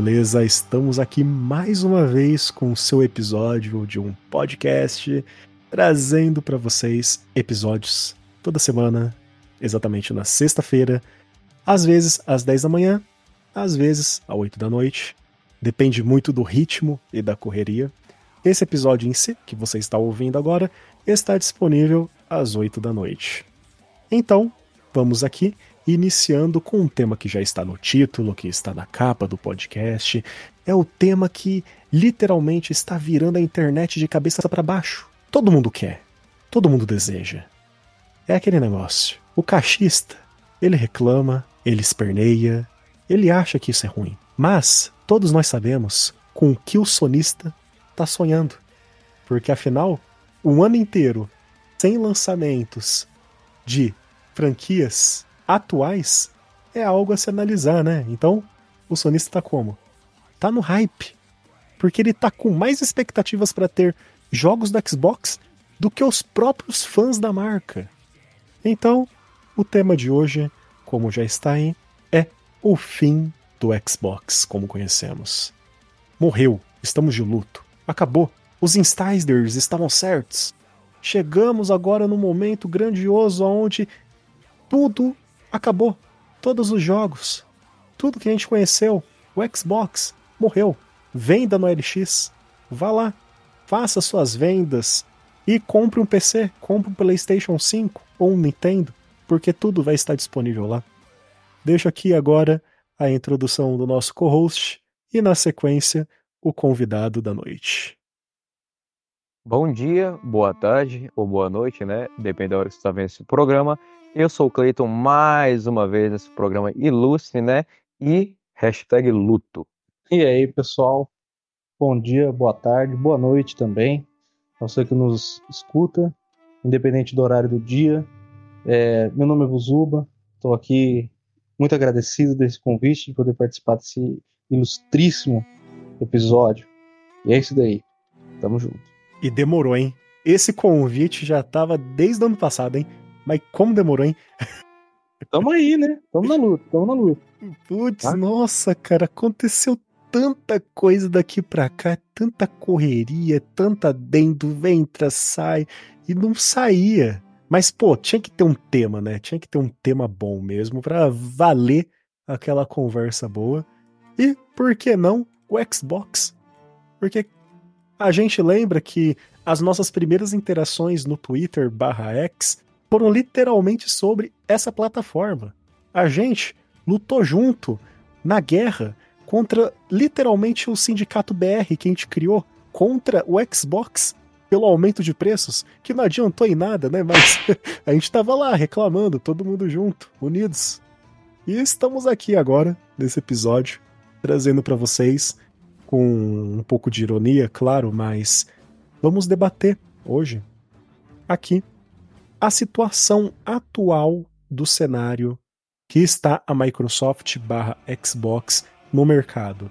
Beleza? Estamos aqui mais uma vez com o seu episódio de um podcast trazendo para vocês episódios toda semana, exatamente na sexta-feira, às vezes às 10 da manhã, às vezes às 8 da noite. Depende muito do ritmo e da correria. Esse episódio em si, que você está ouvindo agora, está disponível às 8 da noite. Então, vamos aqui iniciando com um tema que já está no título, que está na capa do podcast. É o tema que literalmente está virando a internet de cabeça para baixo. Todo mundo quer, todo mundo deseja. É aquele negócio. O cachista, ele reclama, ele esperneia, ele acha que isso é ruim. Mas todos nós sabemos com o que o sonista está sonhando. Porque afinal, um ano inteiro sem lançamentos de franquias atuais é algo a se analisar, né? Então, o sonista tá como? Tá no hype. Porque ele tá com mais expectativas para ter jogos da Xbox do que os próprios fãs da marca. Então, o tema de hoje, como já está aí, é o fim do Xbox como conhecemos. Morreu, estamos de luto, acabou. Os insiders estavam certos. Chegamos agora no momento grandioso onde tudo acabou. Todos os jogos, tudo que a gente conheceu, o Xbox morreu. Venda no LX. Vá lá, faça suas vendas e compre um PC, compre um PlayStation 5 ou um Nintendo, porque tudo vai estar disponível lá. Deixo aqui agora a introdução do nosso co-host e, na sequência, o convidado da noite. Bom dia, boa tarde ou boa noite, né? Depende da hora que você está vendo esse programa. Eu sou o Cleiton, mais uma vez nesse programa ilustre, né? E hashtag luto. E aí, pessoal? Bom dia, boa tarde, boa noite também. Você que nos escuta, independente do horário do dia. É, meu nome é Buzuba, estou aqui muito agradecido desse convite, de poder participar desse ilustríssimo episódio. E é isso daí. Tamo junto. E demorou, hein? Esse convite já tava desde o ano passado, hein? Mas como demorou, hein? Tamo aí, né? Tamo na luta, tamo na luta. Putz, tá? nossa, cara, aconteceu tanta coisa daqui pra cá, tanta correria, tanta dentro, entra, sai, e não saía. Mas, pô, tinha que ter um tema, né? Tinha que ter um tema bom mesmo para valer aquela conversa boa. E, por que não, o Xbox? Porque a gente lembra que as nossas primeiras interações no Twitter barra X foram literalmente sobre essa plataforma. A gente lutou junto na guerra contra literalmente o sindicato BR que a gente criou contra o Xbox pelo aumento de preços, que não adiantou em nada, né? Mas a gente tava lá reclamando, todo mundo junto, unidos. E estamos aqui agora, nesse episódio, trazendo para vocês, com um pouco de ironia, claro, mas vamos debater hoje, aqui, a situação atual do cenário que está a Microsoft barra Xbox no mercado.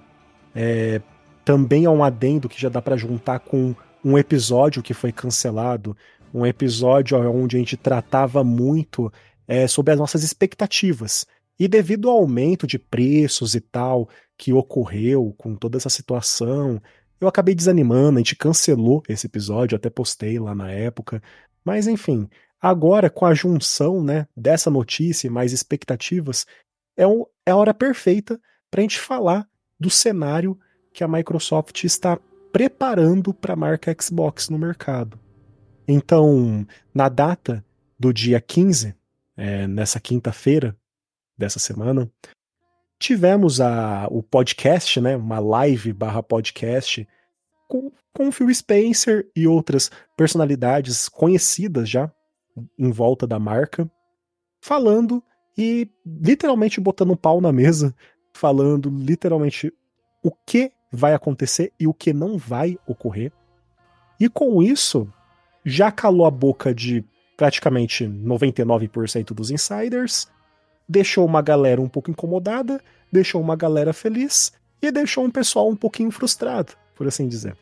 É, também há um adendo que já dá para juntar com um episódio que foi cancelado, um episódio onde a gente tratava muito é, sobre as nossas expectativas. E devido ao aumento de preços e tal que ocorreu com toda essa situação, eu acabei desanimando, a gente cancelou esse episódio, até postei lá na época. Mas enfim, Agora, com a junção né, dessa notícia e mais expectativas, é, um, é a hora perfeita para a gente falar do cenário que a Microsoft está preparando para a marca Xbox no mercado. Então, na data do dia 15, é, nessa quinta-feira dessa semana, tivemos a, o podcast, né, uma live barra podcast, com, com Phil Spencer e outras personalidades conhecidas já em volta da marca, falando e literalmente botando um pau na mesa, falando literalmente o que vai acontecer e o que não vai ocorrer. E com isso, já calou a boca de praticamente 99% dos insiders, deixou uma galera um pouco incomodada, deixou uma galera feliz e deixou um pessoal um pouquinho frustrado, por assim dizer.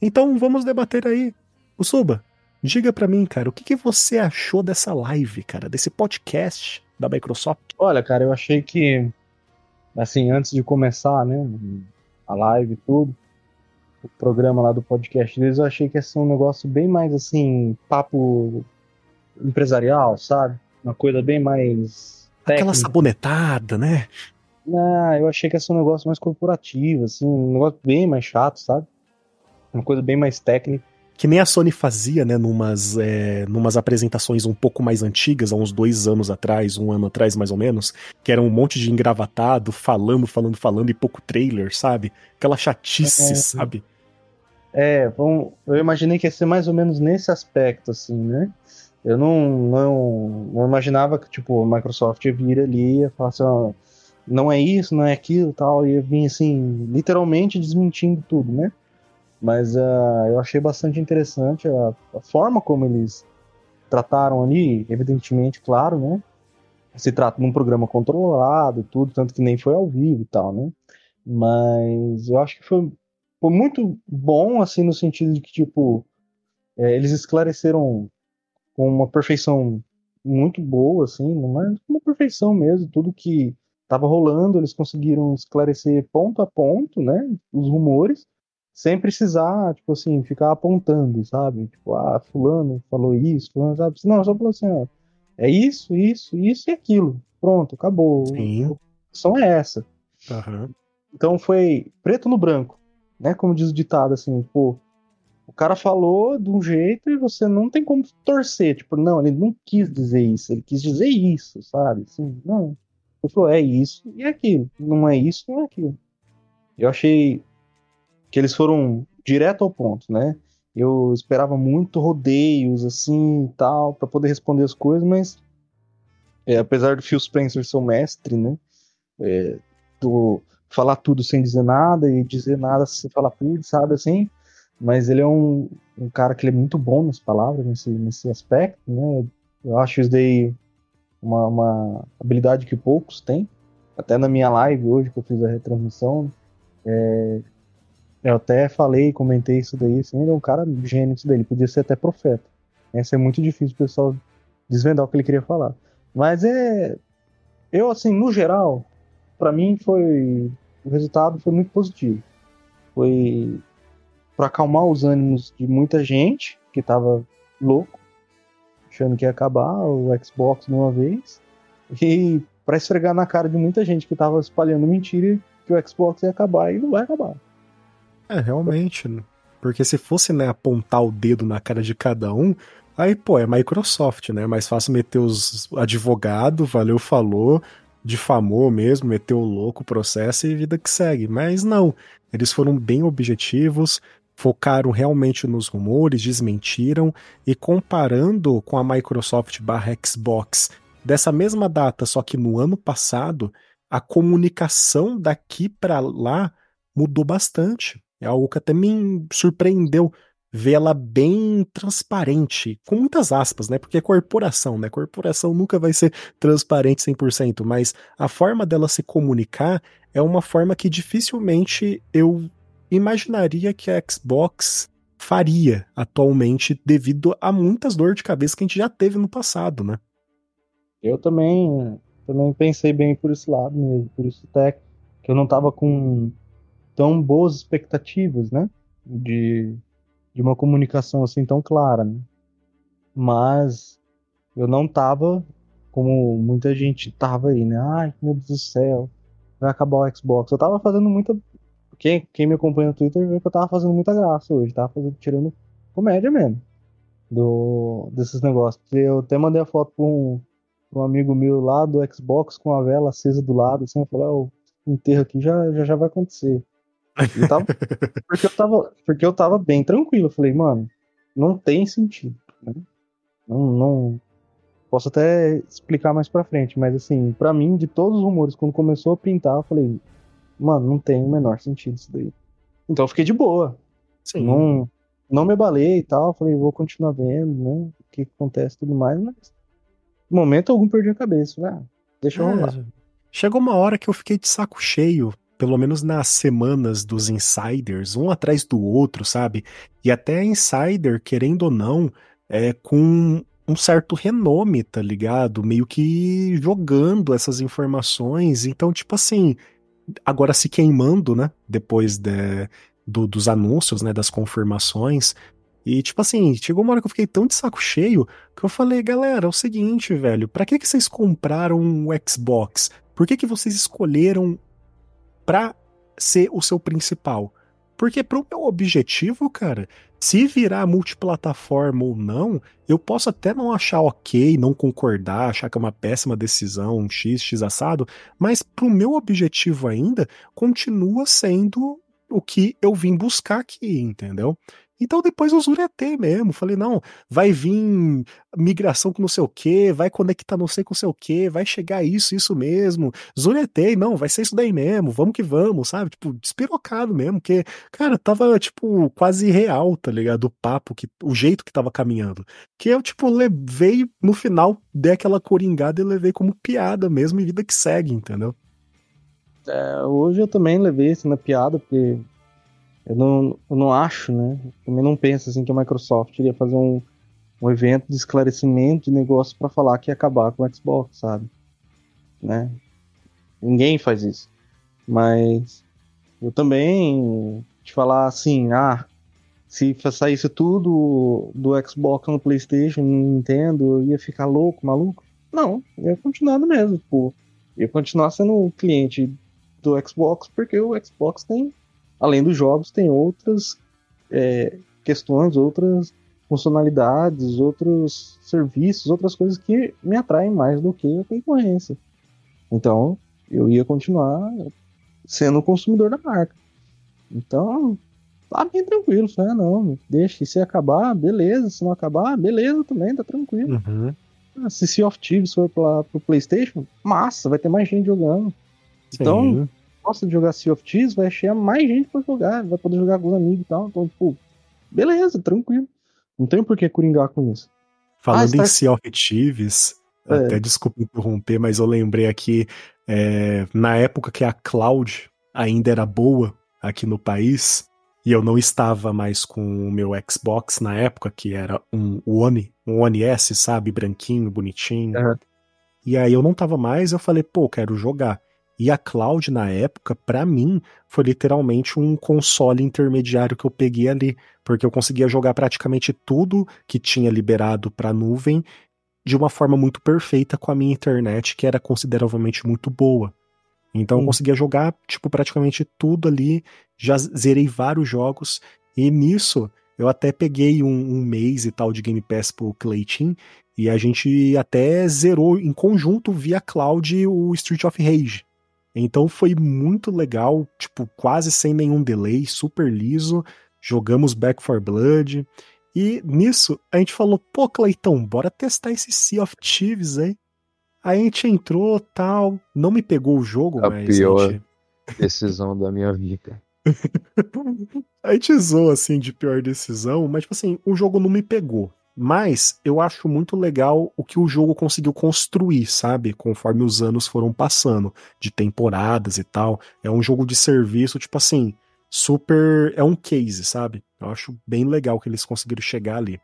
Então vamos debater aí. O Suba, Diga para mim, cara, o que, que você achou dessa live, cara, desse podcast da Microsoft? Olha, cara, eu achei que assim, antes de começar, né, a live e tudo, o programa lá do podcast deles, eu achei que ia ser um negócio bem mais, assim, papo empresarial, sabe? Uma coisa bem mais. Aquela sabonetada, né? Não, eu achei que ia ser um negócio mais corporativo, assim, um negócio bem mais chato, sabe? Uma coisa bem mais técnica que nem a Sony fazia, né, numas, é, numas apresentações um pouco mais antigas, há uns dois anos atrás, um ano atrás mais ou menos, que era um monte de engravatado, falando, falando, falando e pouco trailer, sabe? Aquela chatice, é, sabe? É, bom, eu imaginei que ia ser mais ou menos nesse aspecto, assim, né? Eu não, não, não imaginava que, tipo, a Microsoft ia vir ali e ia falar assim, ó, não é isso, não é aquilo tal, e ia vir, assim, literalmente desmentindo tudo, né? Mas uh, eu achei bastante interessante a, a, forma como eles trataram ali, evidentemente, claro, né? Se trata de um programa controlado, tudo, tanto que nem foi ao vivo e tal, né? Mas eu acho que foi, foi muito bom, assim, no sentido de que, tipo, é, eles esclareceram com uma perfeição muito boa, assim, mas uma perfeição mesmo, tudo que estava rolando, eles conseguiram esclarecer ponto a ponto, né? Os rumores sem precisar, tipo assim, ficar apontando, sabe? Tipo, ah, fulano falou isso, fulano sabe? Não, só falou assim, ó, é isso, isso, isso e aquilo. Pronto, acabou. Sim. A opção é essa. Uhum. Então foi preto no branco, né? Como diz o ditado, assim, pô, o cara falou de um jeito e você não tem como torcer. Tipo, não, ele não quis dizer isso, ele quis dizer isso, sabe? Assim, não. Ele falou, é isso e é aquilo. Não é isso, não é aquilo. Eu achei que eles foram direto ao ponto, né? Eu esperava muito rodeios assim tal para poder responder as coisas, mas é, apesar do Phil Spencer ser o mestre, né? É, do falar tudo sem dizer nada e dizer nada sem falar tudo, sabe assim? Mas ele é um, um cara que é muito bom nas palavras, nesse, nesse aspecto, né? Eu acho isso daí uma, uma habilidade que poucos têm. Até na minha live hoje que eu fiz a retransmissão, é, eu até falei, comentei isso daí, assim, ele é um cara gênio isso daí, ele podia ser até profeta. Essa é muito difícil o pessoal desvendar o que ele queria falar. Mas é. Eu, assim, no geral, para mim foi. O resultado foi muito positivo. Foi para acalmar os ânimos de muita gente que tava louco, achando que ia acabar o Xbox de uma vez, e para esfregar na cara de muita gente que tava espalhando mentira que o Xbox ia acabar e não vai acabar. É, realmente. Né? Porque se fosse, né, apontar o dedo na cara de cada um, aí, pô, é Microsoft, né? É mais fácil meter os advogado, valeu, falou, difamou mesmo, meteu o louco, processo e vida que segue. Mas não, eles foram bem objetivos, focaram realmente nos rumores, desmentiram e comparando com a Microsoft barra Xbox dessa mesma data, só que no ano passado, a comunicação daqui para lá mudou bastante. É algo que até me surpreendeu ver ela bem transparente, com muitas aspas, né? Porque é corporação, né? Corporação nunca vai ser transparente 100%, mas a forma dela se comunicar é uma forma que dificilmente eu imaginaria que a Xbox faria atualmente devido a muitas dores de cabeça que a gente já teve no passado, né? Eu também, também pensei bem por esse lado mesmo, por isso até que eu não tava com tão boas expectativas, né? De, de uma comunicação assim tão clara, né? Mas eu não tava como muita gente tava aí, né? Ai, meu Deus do céu, vai acabar o Xbox. Eu tava fazendo muita. Quem, quem me acompanha no Twitter vê que eu tava fazendo muita graça hoje, tava fazendo, tirando comédia mesmo do, desses negócios. Eu até mandei a foto pra um, pra um amigo meu lá do Xbox com a vela acesa do lado, assim, eu falei, oh, o enterro aqui já, já, já vai acontecer. Eu tava, porque, eu tava, porque eu tava bem tranquilo. Eu falei, mano, não tem sentido. Né? Não, não. Posso até explicar mais pra frente, mas assim, para mim, de todos os rumores, quando começou a pintar, eu falei, mano, não tem o menor sentido isso daí. Então eu fiquei de boa. Sim. Não, não me abalei e tal. Falei, vou continuar vendo, né? O que, acontece e tudo mais, mas. No momento algum perdi a cabeça. Ah, deixa eu é, rolar. Chegou uma hora que eu fiquei de saco cheio pelo menos nas semanas dos insiders, um atrás do outro, sabe? E até insider, querendo ou não, é com um certo renome, tá ligado? Meio que jogando essas informações. Então, tipo assim, agora se queimando, né? Depois de, do, dos anúncios, né? Das confirmações. E, tipo assim, chegou uma hora que eu fiquei tão de saco cheio que eu falei, galera, é o seguinte, velho, pra que, que vocês compraram um Xbox? Por que, que vocês escolheram pra ser o seu principal? Porque pro meu objetivo, cara, se virar multiplataforma ou não, eu posso até não achar ok, não concordar, achar que é uma péssima decisão, um X, X assado, mas pro meu objetivo ainda, continua sendo o que eu vim buscar aqui, entendeu? Então depois eu zuretei mesmo. Falei, não, vai vir migração com não sei o que, vai conectar não sei com não sei o que, vai chegar isso, isso mesmo. Zuretei, não, vai ser isso daí mesmo, vamos que vamos, sabe? Tipo, despirocado mesmo, porque, cara, tava, tipo, quase real, tá ligado? O papo, que, o jeito que tava caminhando. Que eu, tipo, levei, no final, dei aquela coringada e levei como piada mesmo e vida que segue, entendeu? É, hoje eu também levei isso na piada, porque eu não, eu não acho, né? Também não penso assim que a Microsoft iria fazer um, um evento de esclarecimento de negócio para falar que ia acabar com o Xbox, sabe? Né? Ninguém faz isso. Mas eu também te falar assim, ah, se saísse tudo do Xbox no PlayStation, no Nintendo, eu ia ficar louco, maluco? Não, ia continuar mesmo, tipo, ia continuar sendo cliente do Xbox porque o Xbox tem além dos jogos, tem outras é, questões, outras funcionalidades, outros serviços, outras coisas que me atraem mais do que a concorrência. Então, eu ia continuar sendo consumidor da marca. Então, tá bem tranquilo. Falei, ah, não, deixa. E se acabar, beleza. Se não acabar, beleza também, tá tranquilo. Uhum. Ah, se Sea of Thieves for pra, pro PlayStation, massa, vai ter mais gente jogando. Sim. Então, gosta de jogar Sea of Thieves, vai achar mais gente pra jogar, vai poder jogar com os amigos e tal. Então, tipo, beleza, tranquilo. Não tem por que coringar com isso. Falando ah, em Sea of Thieves, é. até desculpa interromper, mas eu lembrei aqui, é, na época que a Cloud ainda era boa aqui no país, e eu não estava mais com o meu Xbox na época, que era um One, um One S, sabe? Branquinho, bonitinho. Uhum. E aí eu não tava mais, eu falei, pô, quero jogar. E a cloud, na época, para mim, foi literalmente um console intermediário que eu peguei ali, porque eu conseguia jogar praticamente tudo que tinha liberado para nuvem de uma forma muito perfeita com a minha internet, que era consideravelmente muito boa. Então hum. eu conseguia jogar, tipo, praticamente tudo ali, já zerei vários jogos, e nisso eu até peguei um, um mês e tal de Game Pass pro Clayton, e a gente até zerou em conjunto via cloud o Street of Rage. Então foi muito legal, tipo, quase sem nenhum delay, super liso. Jogamos Back for Blood. E nisso a gente falou, pô, Cleitão, bora testar esse Sea of Thieves aí. Aí a gente entrou tal, não me pegou o jogo, a mas. A pior gente... decisão da minha vida. a gente zoou assim de pior decisão, mas tipo assim, o jogo não me pegou. Mas eu acho muito legal o que o jogo conseguiu construir, sabe? Conforme os anos foram passando, de temporadas e tal. É um jogo de serviço, tipo assim, super. É um case, sabe? Eu acho bem legal que eles conseguiram chegar ali.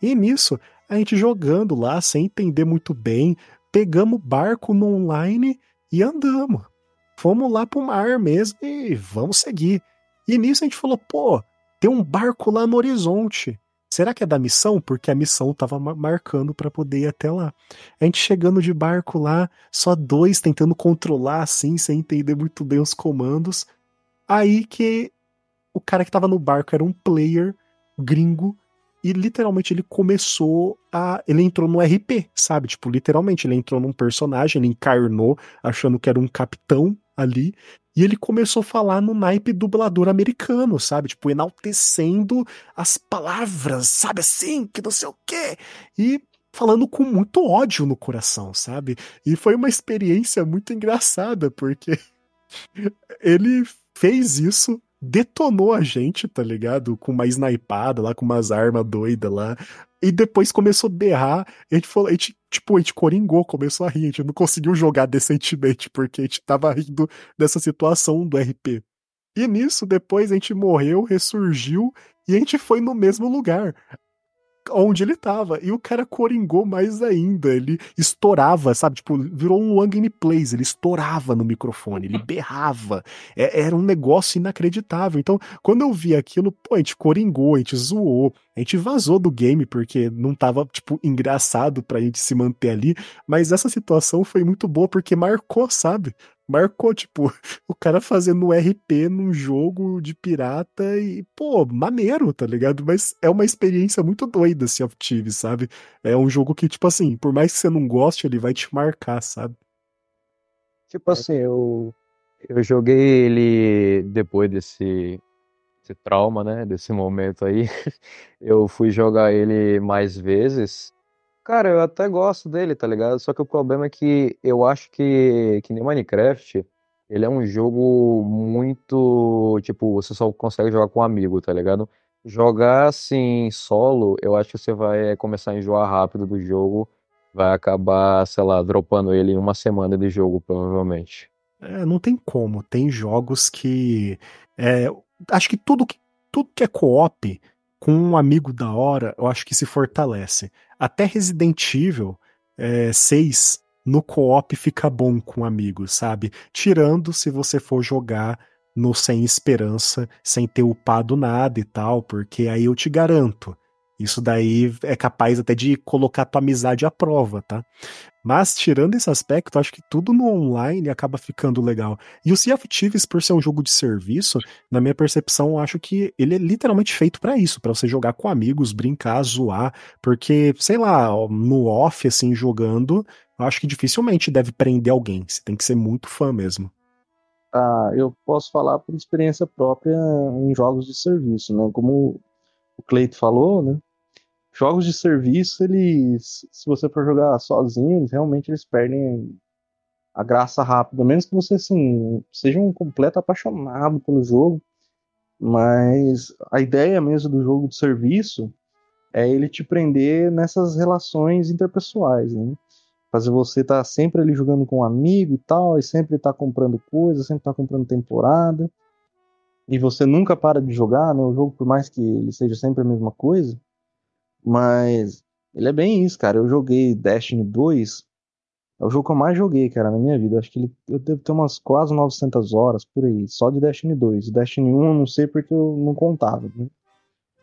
E nisso, a gente jogando lá, sem entender muito bem, pegamos barco no online e andamos. Fomos lá pro mar mesmo e vamos seguir. E nisso a gente falou, pô, tem um barco lá no horizonte. Será que é da missão? Porque a missão tava marcando para poder ir até lá. A gente chegando de barco lá, só dois tentando controlar assim, sem entender muito bem os comandos. Aí que o cara que tava no barco era um player gringo e literalmente ele começou a. Ele entrou no RP, sabe? Tipo, literalmente, ele entrou num personagem, ele encarnou, achando que era um capitão ali, e ele começou a falar no naipe dublador americano, sabe? Tipo, enaltecendo as palavras, sabe assim, que não sei o quê. E falando com muito ódio no coração, sabe? E foi uma experiência muito engraçada, porque ele fez isso detonou a gente, tá ligado? Com uma snipada lá, com umas armas doidas lá. E depois começou a berrar. a gente falou, a gente, tipo, a gente coringou, começou a rir. A gente não conseguiu jogar decentemente, porque a gente tava rindo dessa situação do RP. E nisso, depois a gente morreu, ressurgiu e a gente foi no mesmo lugar. onde ele tava. E o cara coringou mais ainda. Ele estourava, sabe? Tipo, virou um one gameplays. Ele estourava no microfone, ele berrava. É, era um negócio inacreditável. Então, quando eu vi aquilo, pô, a gente coringou, a gente zoou, a gente vazou do game porque não tava, tipo, engraçado pra gente se manter ali. Mas essa situação foi muito boa porque marcou, sabe? marcou, tipo, o cara fazendo RP num jogo de pirata e, pô, maneiro, tá ligado? Mas é uma experiência muito doida, of Thieves, sabe? É um jogo que, tipo assim, por mais que você não goste, ele vai te marcar, sabe? Tipo assim, eu, eu joguei ele depois desse, desse trauma, né? Desse momento aí. Eu fui jogar ele mais vezes. Cara, eu até gosto dele, tá ligado? Só que o problema é que eu acho que, que nem Minecraft, ele é um jogo muito. Tipo, você só consegue jogar com um amigo, tá ligado? Jogar assim, solo, eu acho que você vai começar a enjoar rápido do jogo, vai acabar, sei lá, dropando ele em uma semana de jogo, provavelmente. É, não tem como. Tem jogos que. É, acho que tudo que, tudo que é co-op com um amigo da hora, eu acho que se fortalece. Até Resident Evil é, 6 no co-op fica bom com amigos, sabe? Tirando se você for jogar no sem esperança, sem ter upado nada e tal, porque aí eu te garanto, isso daí é capaz até de colocar tua amizade à prova, tá? Mas tirando esse aspecto, acho que tudo no online acaba ficando legal. E o Sea of Thieves, por ser um jogo de serviço, na minha percepção, acho que ele é literalmente feito para isso, para você jogar com amigos, brincar, zoar, porque, sei lá, no off assim jogando, acho que dificilmente deve prender alguém. Você tem que ser muito fã mesmo. Ah, eu posso falar por experiência própria em jogos de serviço, né? Como o Cleito falou, né? Jogos de serviço, eles, se você for jogar sozinho, eles, realmente eles perdem a graça rápido, a menos que você assim, seja um completo apaixonado pelo jogo. Mas a ideia mesmo do jogo de serviço é ele te prender nessas relações interpessoais, né? Fazer você estar tá sempre ali jogando com um amigo e tal, e sempre estar tá comprando coisas, sempre estar tá comprando temporada. E você nunca para de jogar, né? O jogo, por mais que ele seja sempre a mesma coisa, mas ele é bem isso, cara. Eu joguei Destiny 2. É o jogo que eu mais joguei, cara, na minha vida. Acho que ele, eu devo ter umas quase 900 horas por aí, só de Destiny 2. Destiny 1 eu não sei porque eu não contava, né?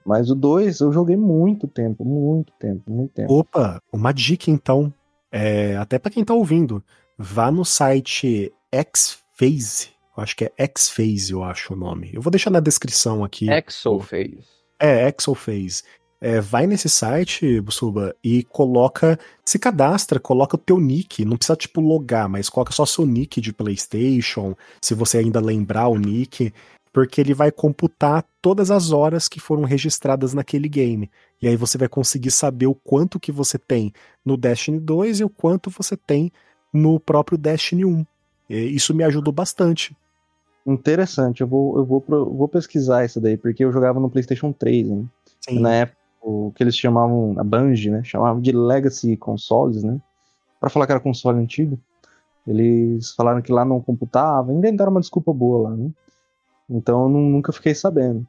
Mas o 2 eu joguei muito tempo, muito tempo, muito tempo. Opa, uma dica então, é, até para quem tá ouvindo, vá no site Xphase, eu acho que é Xphase, eu acho o nome. Eu vou deixar na descrição aqui. Exophase. É, Exophase é, vai nesse site, Busuba, e coloca, se cadastra, coloca o teu nick, não precisa tipo logar, mas coloca só seu nick de PlayStation, se você ainda lembrar o nick, porque ele vai computar todas as horas que foram registradas naquele game. E aí você vai conseguir saber o quanto que você tem no Destiny 2 e o quanto você tem no próprio Destiny 1. E isso me ajudou bastante. Interessante, eu vou, eu vou, vou pesquisar isso daí, porque eu jogava no PlayStation 3, né? Sim. Na época o que eles chamavam, a Bungie, né? Chamavam de Legacy Consoles, né? Pra falar que era console antigo. Eles falaram que lá não computava, inventaram uma desculpa boa lá, né? Então eu nunca fiquei sabendo.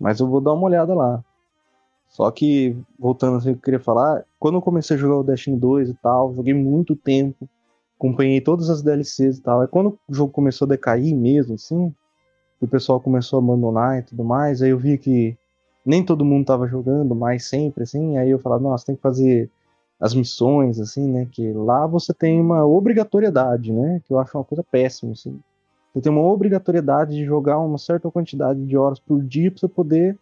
Mas eu vou dar uma olhada lá. Só que, voltando assim, eu queria falar, quando eu comecei a jogar o Destiny 2 e tal, joguei muito tempo, acompanhei todas as DLCs e tal. Aí quando o jogo começou a decair mesmo, assim, o pessoal começou a abandonar e tudo mais, aí eu vi que nem todo mundo tava jogando mais sempre, assim, aí eu falava, nossa, tem que fazer as missões, assim, né, que lá você tem uma obrigatoriedade, né, que eu acho uma coisa péssima, assim. Você tem uma obrigatoriedade de jogar uma certa quantidade de horas por dia pra você poder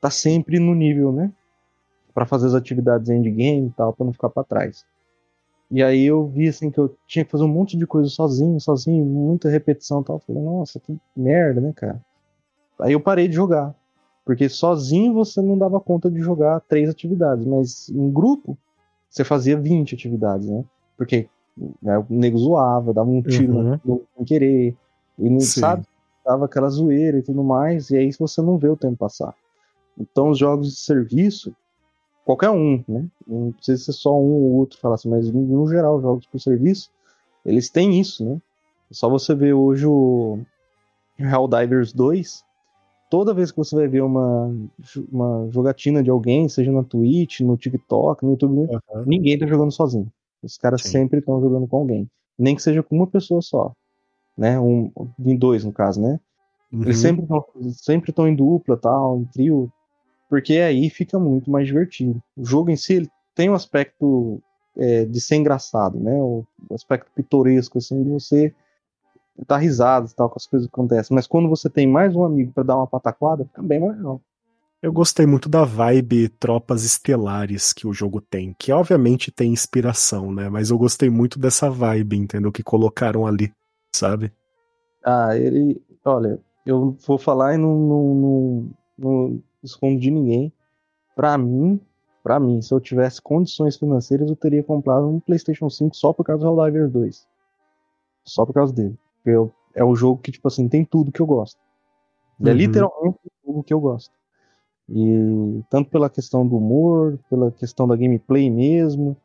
tá sempre no nível, né, para fazer as atividades endgame e tal, para não ficar para trás. E aí eu vi assim que eu tinha que fazer um monte de coisa sozinho, sozinho, muita repetição e tal. Eu falei, nossa, que merda, né, cara? Aí eu parei de jogar. Porque sozinho você não dava conta de jogar três atividades, mas em grupo você fazia 20 atividades, né? Porque né, o nego zoava, dava um tiro uhum. no, no querer, e não Sim. sabe, dava aquela zoeira e tudo mais, e aí você não vê o tempo passar. Então os jogos de serviço, qualquer um, né? Não precisa ser só um ou outro falar assim, mas no geral, os jogos por serviço, eles têm isso, né? Só você ver hoje o Helldivers 2, toda vez que você vai ver uma, uma jogatina de alguém, seja na Twitch, no TikTok, no YouTube, uhum. ninguém tá jogando sozinho. Os caras Sim. sempre estão jogando com alguém. Nem que seja com uma pessoa só. Né? Um, em dois, no caso, né? Uhum. Eles sempre estão sempre em dupla, tal, em trio. Porque aí fica muito mais divertido. O jogo em si tem um aspecto é, de ser engraçado, né? O aspecto pitoresco, assim, de você dar risadas e tal com as coisas que acontecem. Mas quando você tem mais um amigo para dar uma pataquada, fica bem mais legal. Eu gostei muito da vibe Tropas Estelares que o jogo tem, que obviamente tem inspiração, né? Mas eu gostei muito dessa vibe, entendeu? Que colocaram ali, sabe? Ah, ele. Olha, eu vou falar e não, não, não, não escondo de ninguém. Pra mim, para mim, se eu tivesse condições financeiras, eu teria comprado um PlayStation 5 só por causa do Helldivers 2. Só por causa dele. Eu, é o jogo que, tipo assim, tem tudo que eu gosto. É uhum. É literalmente o jogo que eu gosto. E tanto pela questão do humor, pela questão da gameplay mesmo,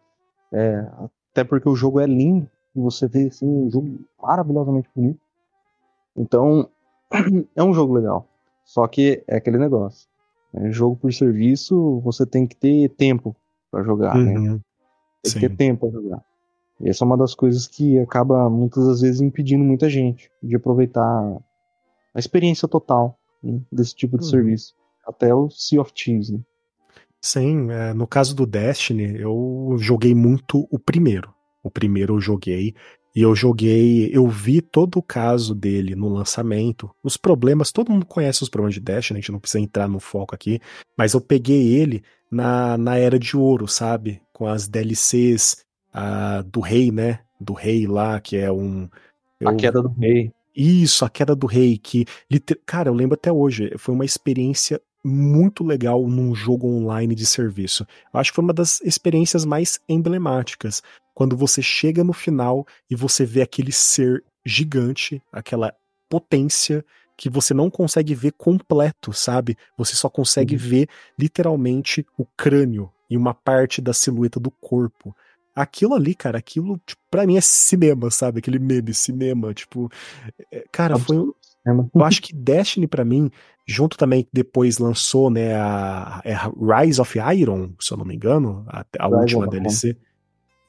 é, até porque o jogo é lindo, e você vê assim, um jogo maravilhosamente bonito. Então, é um jogo legal. Só que é aquele negócio. É, jogo por serviço, você tem que ter tempo para jogar, né? uhum. né? Tem Sim. que ter tempo para jogar. E essa é uma das coisas que acaba muitas das vezes impedindo muita gente de aproveitar a experiência total né, desse tipo de uhum. serviço. Até o Sea of Thieves, né? Sim, é, no caso do Destiny, eu joguei muito o primeiro. O primeiro eu joguei e eu joguei, eu vi todo o caso dele no lançamento, os problemas, todo mundo conhece os problemas de Destiny, a gente não precisa entrar no foco aqui, mas eu peguei ele na, na era de ouro, sabe? Com as DLCs a, do rei, né? Do rei lá, que é um. Eu, a queda do rei. Isso, a queda do rei, que. Cara, eu lembro até hoje, foi uma experiência muito legal num jogo online de serviço. Eu acho que foi uma das experiências mais emblemáticas. Quando você chega no final e você vê aquele ser gigante, aquela potência que você não consegue ver completo, sabe? Você só consegue uhum. ver literalmente o crânio e uma parte da silhueta do corpo. Aquilo ali, cara, aquilo, tipo, pra mim é cinema, sabe? Aquele meme, cinema, tipo. É, cara, foi. Eu acho que Destiny, para mim, junto também, depois lançou, né, a, é a Rise of Iron, se eu não me engano, a, a última DLC.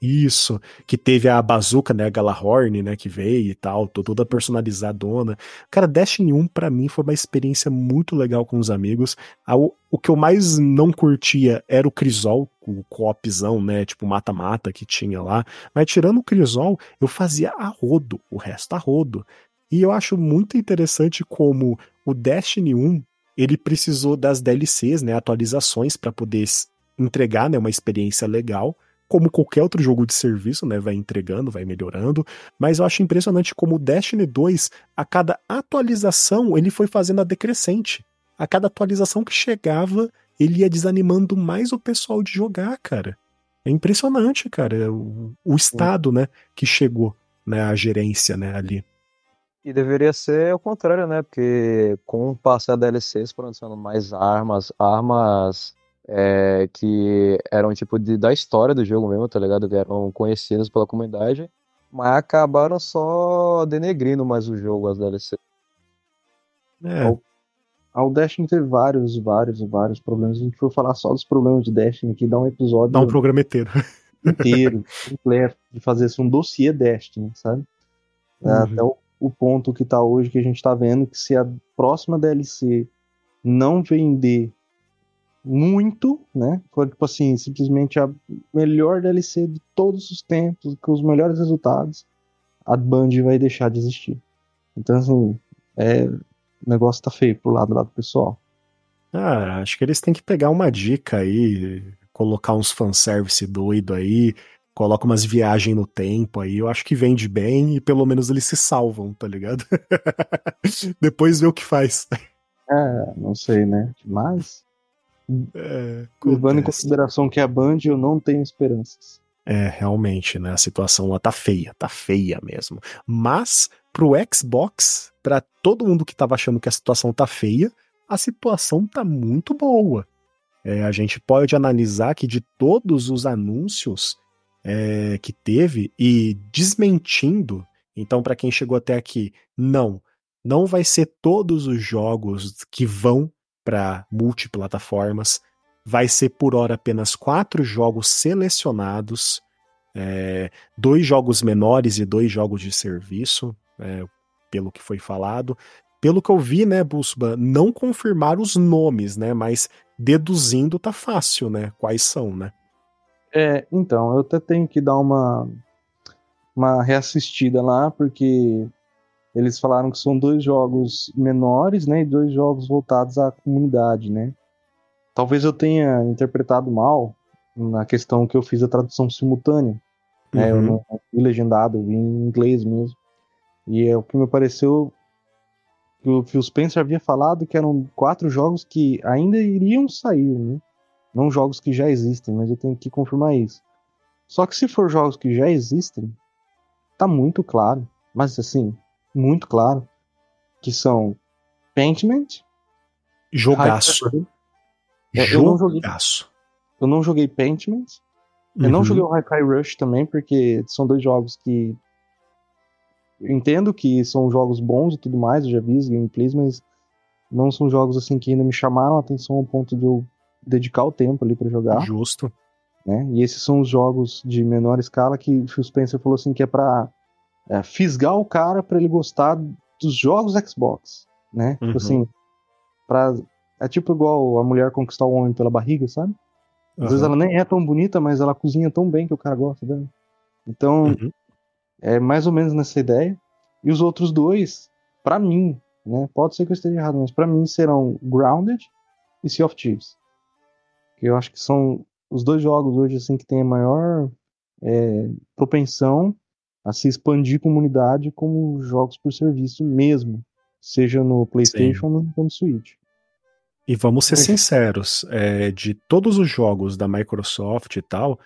Isso, que teve a bazuca, né, a Galahorn, né, que veio e tal, toda personalizadona. Cara, Destiny 1 para mim foi uma experiência muito legal com os amigos. O, que eu mais não curtia era o Crisol, o coopzão, né, tipo mata-mata que tinha lá. Mas tirando o Crisol, eu fazia a rodo, o resto a rodo. E eu acho muito interessante como o Destiny 1, ele precisou das DLCs, né, atualizações para poder entregar, né, uma experiência legal como qualquer outro jogo de serviço, né, vai entregando, vai melhorando, mas eu acho impressionante como o Destiny 2, a cada atualização, ele foi fazendo a decrescente. A cada atualização que chegava, ele ia desanimando mais o pessoal de jogar, cara. É impressionante, cara, o, o estado, né, que chegou, né, a gerência, né, ali. E deveria ser o contrário, né? Porque com o passar da DLCs foram adicionando mais armas, armas é, que eram tipo de, da história do jogo mesmo, tá ligado? Que eram conhecidas pela comunidade, mas acabaram só denegrindo mais o jogo, as DLC. É. O Destiny teve vários, vários, vários problemas. A gente for falar só dos problemas de Destiny aqui, dá um episódio. Dá um programa inteiro. Inteiro, completo, de fazer assim, um dossiê Destiny, sabe? É, uhum. Até o, o ponto que tá hoje, que a gente tá vendo, que se a próxima DLC não vender muito, né? Foi tipo assim, simplesmente a melhor DLC de todos os tempos, com os melhores resultados, a Band vai deixar de existir. Então, assim, é, o negócio tá feio pro lado lá do pessoal. Ah, acho que eles têm que pegar uma dica aí, colocar uns fanservice doido aí, coloca umas viagens no tempo aí, eu acho que vende bem e pelo menos eles se salvam, tá ligado? Depois vê o que faz. É, não sei, né? Mas é, Levando em consideração que é a Band, eu não tenho esperanças. É, realmente, né? A situação lá tá feia, tá feia mesmo. Mas, pro Xbox, para todo mundo que tava achando que a situação tá feia, a situação tá muito boa. É, a gente pode analisar que de todos os anúncios é, que teve e desmentindo, então, para quem chegou até aqui, não, não vai ser todos os jogos que vão para multiplataformas. Vai ser por hora apenas quatro jogos selecionados, é, dois jogos menores e dois jogos de serviço, é, pelo que foi falado. Pelo que eu vi, né, Busba, não confirmar os nomes, né, mas deduzindo tá fácil, né, quais são, né? É, então, eu até tenho que dar uma, uma reassistida lá, porque eles falaram que são dois jogos menores, né, e dois jogos voltados à comunidade, né. Talvez eu tenha interpretado mal na questão que eu fiz a tradução simultânea, né, uhum. eu não vi legendado, eu vi em inglês mesmo. E é o que me pareceu que o Phil Spencer havia falado que eram quatro jogos que ainda iriam sair, né? Não jogos que já existem, mas eu tenho que confirmar isso. Só que se for jogos que já existem, tá muito claro, mas assim, muito claro, que são Paintment, Jogaço. É, eu não joguei, eu não joguei Paintment. Eu uhum. não joguei o Hi-Fi Rush também, porque são dois jogos que. Eu entendo que são jogos bons e tudo mais, eu já vi os gameplays, mas não são jogos assim que ainda me chamaram a atenção ao ponto de eu dedicar o tempo ali para jogar. Justo. Né? E esses são os jogos de menor escala que o Phil Spencer falou assim que é para é, fisgar o cara para ele gostar dos jogos Xbox, né? Tipo uhum. Tipo assim, pra, é tipo igual a mulher conquistar o homem pela barriga, sabe? Às uhum. vezes ela nem é tão bonita, mas ela cozinha tão bem que o cara gosta dela. Então, uhum. é mais ou menos nessa ideia. E os outros dois, para mim, né? Pode ser que eu esteja errado, mas para mim serão Grounded e Sea of Thieves que eu acho que são os dois jogos hoje assim que têm a maior é, propensão a se expandir comunidade como jogos por serviço mesmo, seja no PlayStation ou no Switch. E vamos ser sinceros, é, de todos os jogos da Microsoft e tal,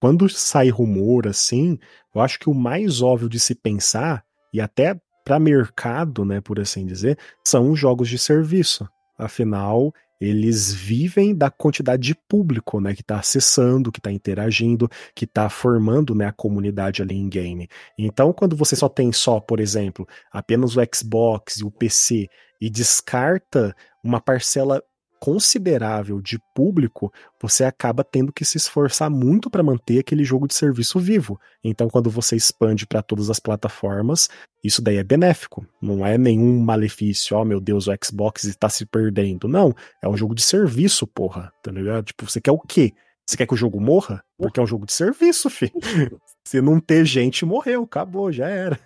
quando sai rumor assim, eu acho que o mais óbvio de se pensar, e até para mercado, né, por assim dizer, são os jogos de serviço. Afinal, eles vivem da quantidade de público, né, que está acessando, que está interagindo, que está formando, né, a comunidade ali em game. Então, quando você só tem só, por exemplo, apenas o Xbox e o PC e descarta uma parcela considerável de público, você acaba tendo que se esforçar muito para manter aquele jogo de serviço vivo. Então, quando você expande para todas as plataformas, isso daí é benéfico. Não é nenhum malefício, oh meu Deus, o Xbox está se perdendo. Não, é um jogo de serviço, porra. Tá ligado? Tipo, você quer o quê? Você quer que o jogo morra? Porque é um jogo de serviço, fi. Se não ter gente, morreu, acabou, já era.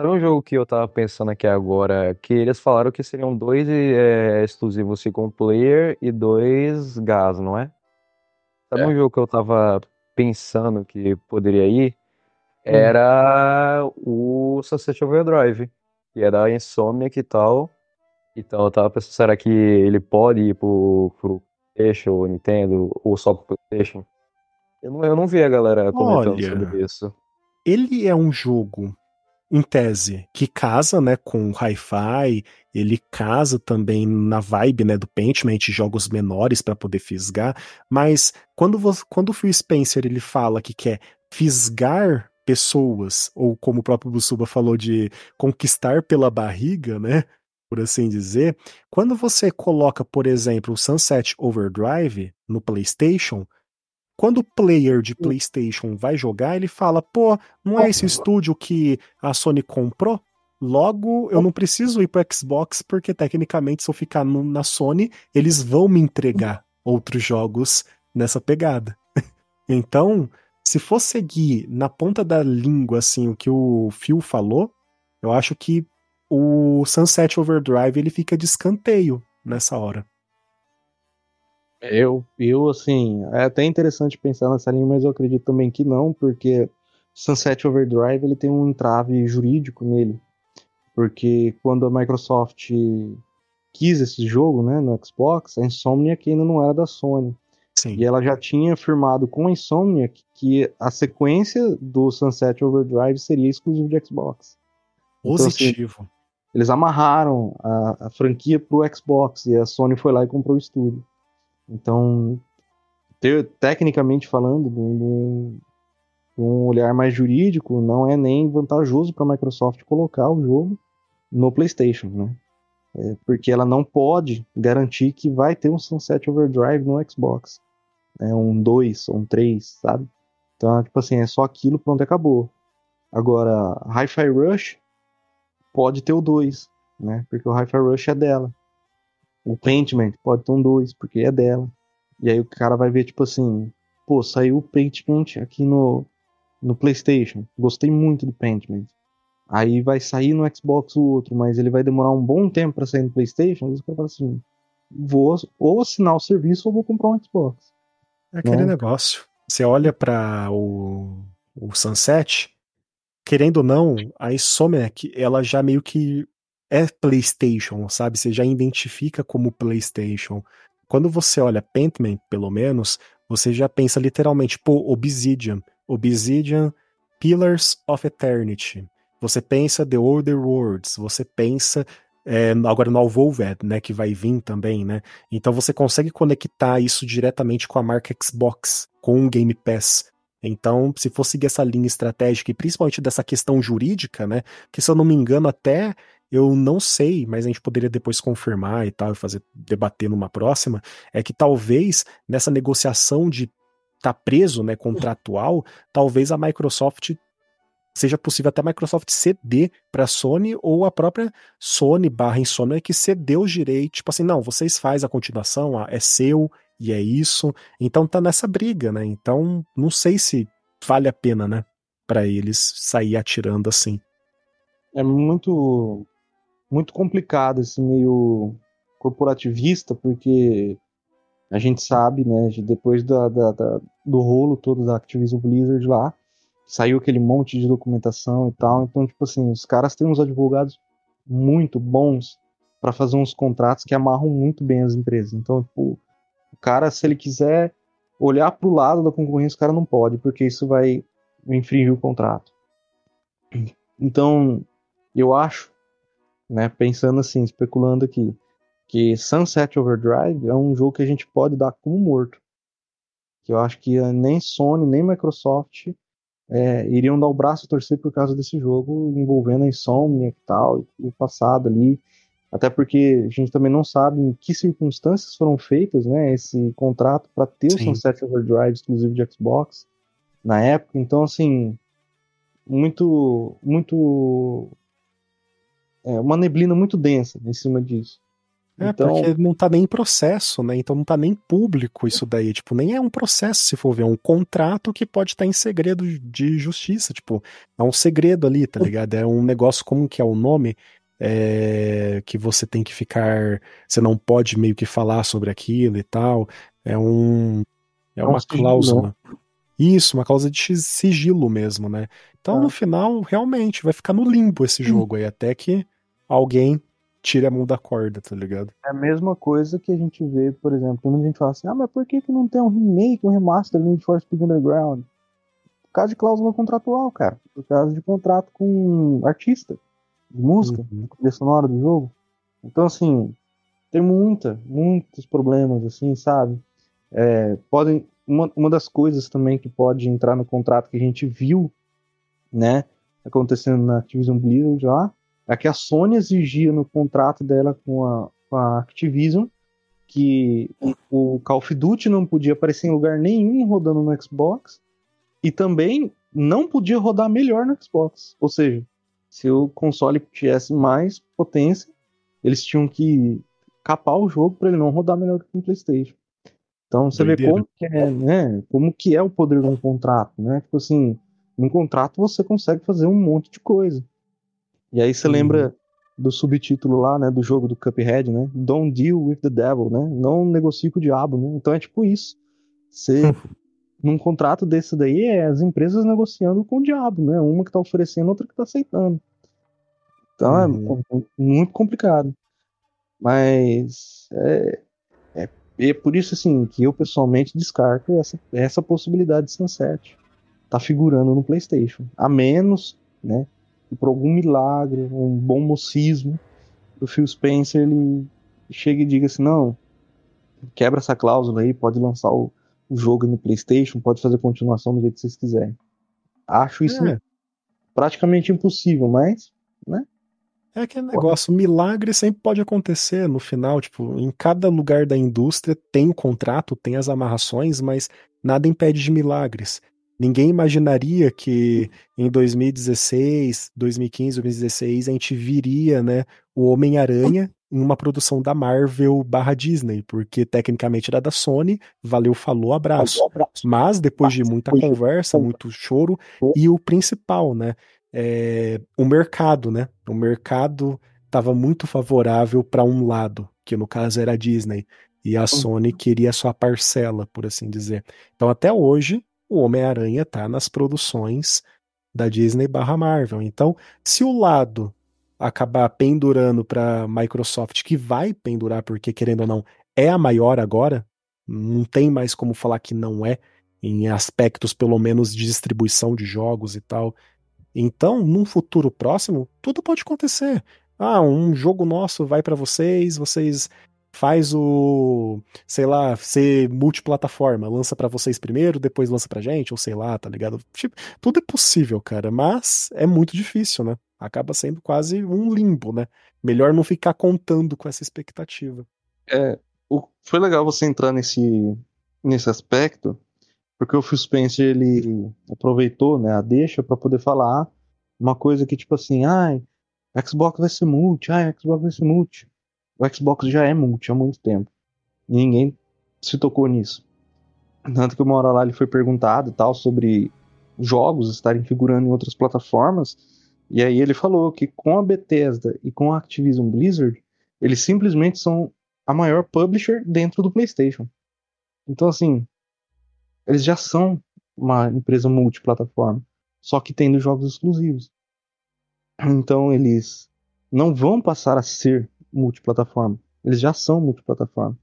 Sabe um jogo que eu tava pensando aqui agora? Que eles falaram que seriam dois é, exclusivos single player e dois gas, não é? Sabe é. um jogo que eu tava pensando que poderia ir? Hum. Era hum. o Sunset Overdrive, que era a Insomniac e tal. Então eu tava pensando, será que ele pode ir pro, pro PlayStation, Nintendo, ou só pro PlayStation? Eu não, eu não vi a galera comentando Olha, sobre isso. Ele é um jogo em tese, que casa, né, com hi-fi, ele casa também na vibe, né, do Paintment, jogos menores para poder fisgar, mas quando, quando o Phil Spencer ele fala que quer fisgar pessoas, ou como o próprio Busuba falou de conquistar pela barriga, né, por assim dizer, quando você coloca, por exemplo, o Sunset Overdrive no PlayStation, quando o player de PlayStation vai jogar, ele fala: pô, não é esse estúdio que a Sony comprou? Logo, eu não preciso ir pro Xbox, porque tecnicamente, se eu ficar no, na Sony, eles vão me entregar outros jogos nessa pegada. então, se for seguir na ponta da língua, assim, o que o Phil falou, eu acho que o Sunset Overdrive ele fica de escanteio nessa hora. Eu, eu, assim, é até interessante pensar nessa linha, mas eu acredito também que não, porque Sunset Overdrive ele tem um entrave jurídico nele. Porque quando a Microsoft quis esse jogo, né, no Xbox, a Insomniac ainda não era da Sony. Sim. E ela já tinha firmado com a Insomniac que a sequência do Sunset Overdrive seria exclusivo de Xbox. Positivo. Então, assim, eles amarraram a, a franquia pro Xbox e a Sony foi lá e comprou o estúdio. Então, te, tecnicamente falando, um olhar mais jurídico, não é nem vantajoso para a Microsoft colocar o jogo no PlayStation, né? É porque ela não pode garantir que vai ter um Sunset Overdrive no Xbox. É um 2 ou um 3, sabe? Então, tipo assim, é só aquilo, pronto, acabou. Agora, Hi-Fi Rush pode ter o 2, né? Porque o Hi-Fi Rush é dela. O Paintment pode ter um 2, porque é dela. E aí o cara vai ver, tipo assim, pô, saiu o Paintment aqui no, no PlayStation. Gostei muito do Paintment. Aí vai sair no Xbox o outro, mas ele vai demorar um bom tempo para sair no PlayStation. Aí o cara fala assim: vou ou assinar o serviço ou vou comprar um Xbox. É aquele né? negócio. Você olha para o, o Sunset, querendo ou não, a Insomniac, ela já meio que é PlayStation, sabe? Você já identifica como PlayStation. Quando você olha Pentman, pelo menos, você já pensa literalmente, pô, Obsidian. Obsidian, Pillars of Eternity. Você pensa The Older Worlds, você pensa é, agora no Alvolved, né, que vai vir também, né? Então você consegue conectar isso diretamente com a marca Xbox, com o Game Pass. Então, se for seguir essa linha estratégica e principalmente dessa questão jurídica, né, que se eu não me engano até eu não sei, mas a gente poderia depois confirmar e tal, e fazer debater numa próxima, é que talvez nessa negociação de tá preso, né, contratual, talvez a Microsoft seja possível até a Microsoft ceder para a Sony ou a própria Sony barra Insomnia que cedeu os direitos, tipo assim, não, vocês faz a continuação, é seu e é isso. Então tá nessa briga, né? Então não sei se vale a pena, né, para eles sair atirando assim. É muito muito complicado esse meio corporativista, porque a gente sabe, né, depois da, da, da, do rolo todo da Activision Blizzard lá, saiu aquele monte de documentação e tal, então, tipo assim, os caras têm uns advogados muito bons para fazer uns contratos que amarram muito bem as empresas. Então, tipo, o cara, se ele quiser olhar para o lado da concorrência, o cara não pode, porque isso vai infringir o contrato. Então, eu acho né? Pensando assim, especulando aqui, que Sunset Overdrive é um jogo que a gente pode dar como morto. Que eu acho que nem Sony, nem Microsoft é, iriam dar o braço a torcer por causa desse jogo envolvendo a Insomnia e tal, o passado ali. Até porque a gente também não sabe em que circunstâncias foram feitas, né, esse contrato para ter Sim. o Sunset Overdrive exclusivo de Xbox na época. Então, assim, muito, muito é, uma neblina muito densa em cima disso. É, então... porque não tá nem em processo, né? Então não tá nem público isso daí. Tipo, nem é um processo, se for ver. É um contrato que pode estar tá em segredo de justiça. Tipo, é um segredo ali, tá ligado? É um negócio, como que é o nome? É, que você tem que ficar. Você não pode meio que falar sobre aquilo e tal. É um. É, é uma cláusula. Isso, uma cláusula de sigilo mesmo, né? Então, ah. no final, realmente, vai ficar no limbo esse jogo aí, até que alguém tire a mão da corda, tá ligado? É a mesma coisa que a gente vê, por exemplo, quando a gente fala assim, ah, mas por que, que não tem um remake, um remaster de Need for Speed Underground? Por causa de cláusula contratual, cara. Por causa de contrato com artista, de música, uhum. de sonora do jogo. Então, assim, tem muita, muitos problemas, assim, sabe? É, podem, uma, uma das coisas também que pode entrar no contrato que a gente viu, né, acontecendo na Activision Blizzard lá, é que a Sony exigia no contrato dela com a, com a Activision que o Call of Duty não podia aparecer em lugar nenhum rodando no Xbox e também não podia rodar melhor no Xbox. Ou seja, se o console tivesse mais potência, eles tinham que capar o jogo para ele não rodar melhor que o PlayStation. Então você Doideira. vê como que é, né? Como que é o poder de um contrato, né? Tipo assim, num contrato você consegue fazer um monte de coisa. E aí você uhum. lembra do subtítulo lá, né, do jogo do Cuphead, né? Don't deal with the devil, né? Não negocie com o diabo, né? Então é tipo isso. Você num contrato desse daí é as empresas negociando com o diabo, né? Uma que tá oferecendo, outra que tá aceitando. Então é uhum. é muito complicado. Mas é, é, é, por isso assim que eu pessoalmente descarto essa, essa possibilidade de Sunset tá figurando no PlayStation, a menos, né, e por algum milagre, um bom mocismo, o Phil Spencer ele chega e diga assim: não, quebra essa cláusula aí, pode lançar o, o jogo no PlayStation, pode fazer continuação do jeito que vocês quiserem. Acho isso é. praticamente impossível, mas, né? É aquele negócio, milagre sempre pode acontecer no final, tipo, em cada lugar da indústria tem o contrato, tem as amarrações, mas nada impede de milagres. Ninguém imaginaria que em 2016, 2015, 2016 a gente viria, né, o Homem-Aranha em uma produção da Marvel barra Disney, porque tecnicamente era da Sony, valeu, falou, abraço. Mas depois de muita conversa, muito choro, e o principal, né? É, o mercado, né? O mercado estava muito favorável para um lado, que no caso era a Disney, e a Sony queria sua parcela, por assim dizer. Então até hoje o Homem-Aranha tá nas produções da Disney barra Marvel. Então, se o lado acabar pendurando para Microsoft, que vai pendurar, porque querendo ou não, é a maior agora, não tem mais como falar que não é, em aspectos pelo menos de distribuição de jogos e tal. Então, num futuro próximo, tudo pode acontecer. Ah, um jogo nosso vai para vocês, vocês faz o, sei lá, ser multiplataforma, lança para vocês primeiro, depois lança pra gente, ou sei lá, tá ligado? Tipo, tudo é possível, cara, mas é muito difícil, né? acaba sendo quase um limbo, né? Melhor não ficar contando com essa expectativa. É, o, foi legal você entrar nesse, nesse aspecto, porque o Phil Spencer ele aproveitou, né, a deixa para poder falar uma coisa que tipo assim, ai, Xbox vai ser multi, ai, Xbox vai ser multi. O Xbox já é multi há muito tempo. E ninguém se tocou nisso. Tanto que uma hora lá ele foi perguntado tal sobre jogos estarem figurando em outras plataformas. E aí ele falou que com a Bethesda e com a Activision Blizzard, eles simplesmente são a maior publisher dentro do PlayStation. Então, assim, eles já são uma empresa multiplataforma, só que tendo jogos exclusivos. Então, eles não vão passar a ser multiplataforma. Eles já são multiplataforma.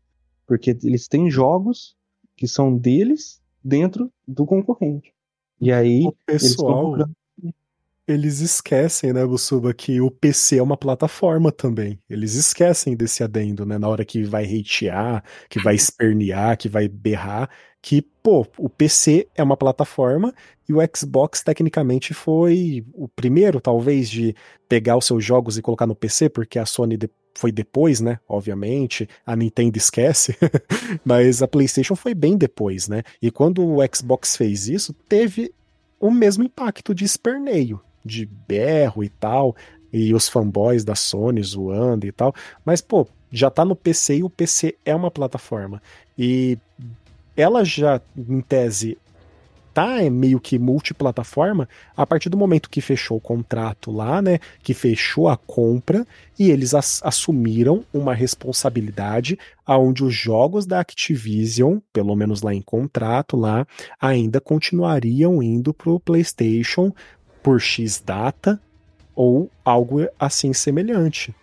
Porque eles têm jogos que são deles dentro do concorrente. E aí, o pessoal, eles eles esquecem, né, Bussuba, que o PC é uma plataforma também. Eles esquecem desse adendo, né, na hora que vai hatear, que vai espernear, que vai berrar, que, pô, o PC é uma plataforma e o Xbox tecnicamente foi o primeiro, talvez, de pegar os seus jogos e colocar no PC, porque a Sony foi depois, né? Obviamente, a Nintendo esquece, mas a PlayStation foi bem depois, né? E quando o Xbox fez isso, teve o mesmo impacto de esperneio de berro e tal, e os fanboys da Sony zoando e tal. Mas, pô, já tá no PC e o PC é uma plataforma. E ela já, em tese, tá é meio que multiplataforma a partir do momento que fechou o contrato lá, né? Que fechou a compra e eles ass assumiram uma responsabilidade aonde os jogos da Activision, pelo menos lá em contrato lá, ainda continuariam indo pro PlayStation por X data ou algo assim semelhante.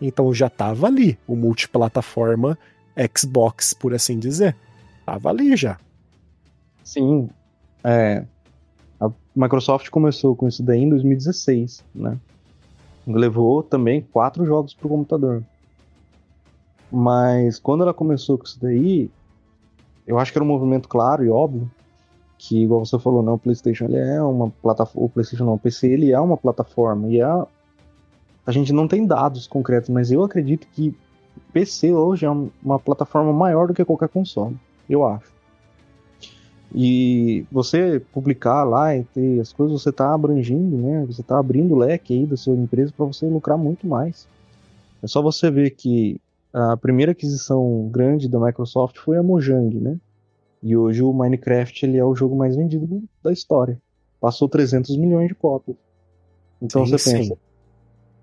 Então já estava ali o multiplataforma Xbox, por assim dizer. Tava ali já. Sim. É, a Microsoft começou com isso daí em 2016, né? Levou também quatro jogos pro computador. Mas quando ela começou com isso daí, eu acho que era um movimento claro e óbvio que, igual você falou, né, o PlayStation ele é uma plataforma, o PlayStation não, o PC ele é uma plataforma e é, a gente não tem dados concretos, mas eu acredito que o PC hoje é uma plataforma maior do que qualquer console, eu acho. E você publicar lá e ter as coisas, você está abrangindo, né? Você está abrindo o leque aí da sua empresa para você lucrar muito mais. É só você ver que a primeira aquisição grande da Microsoft foi a Mojang, né? E hoje o Minecraft ele é o jogo mais vendido da história. Passou 300 milhões de cópias. Então sim, você pensa,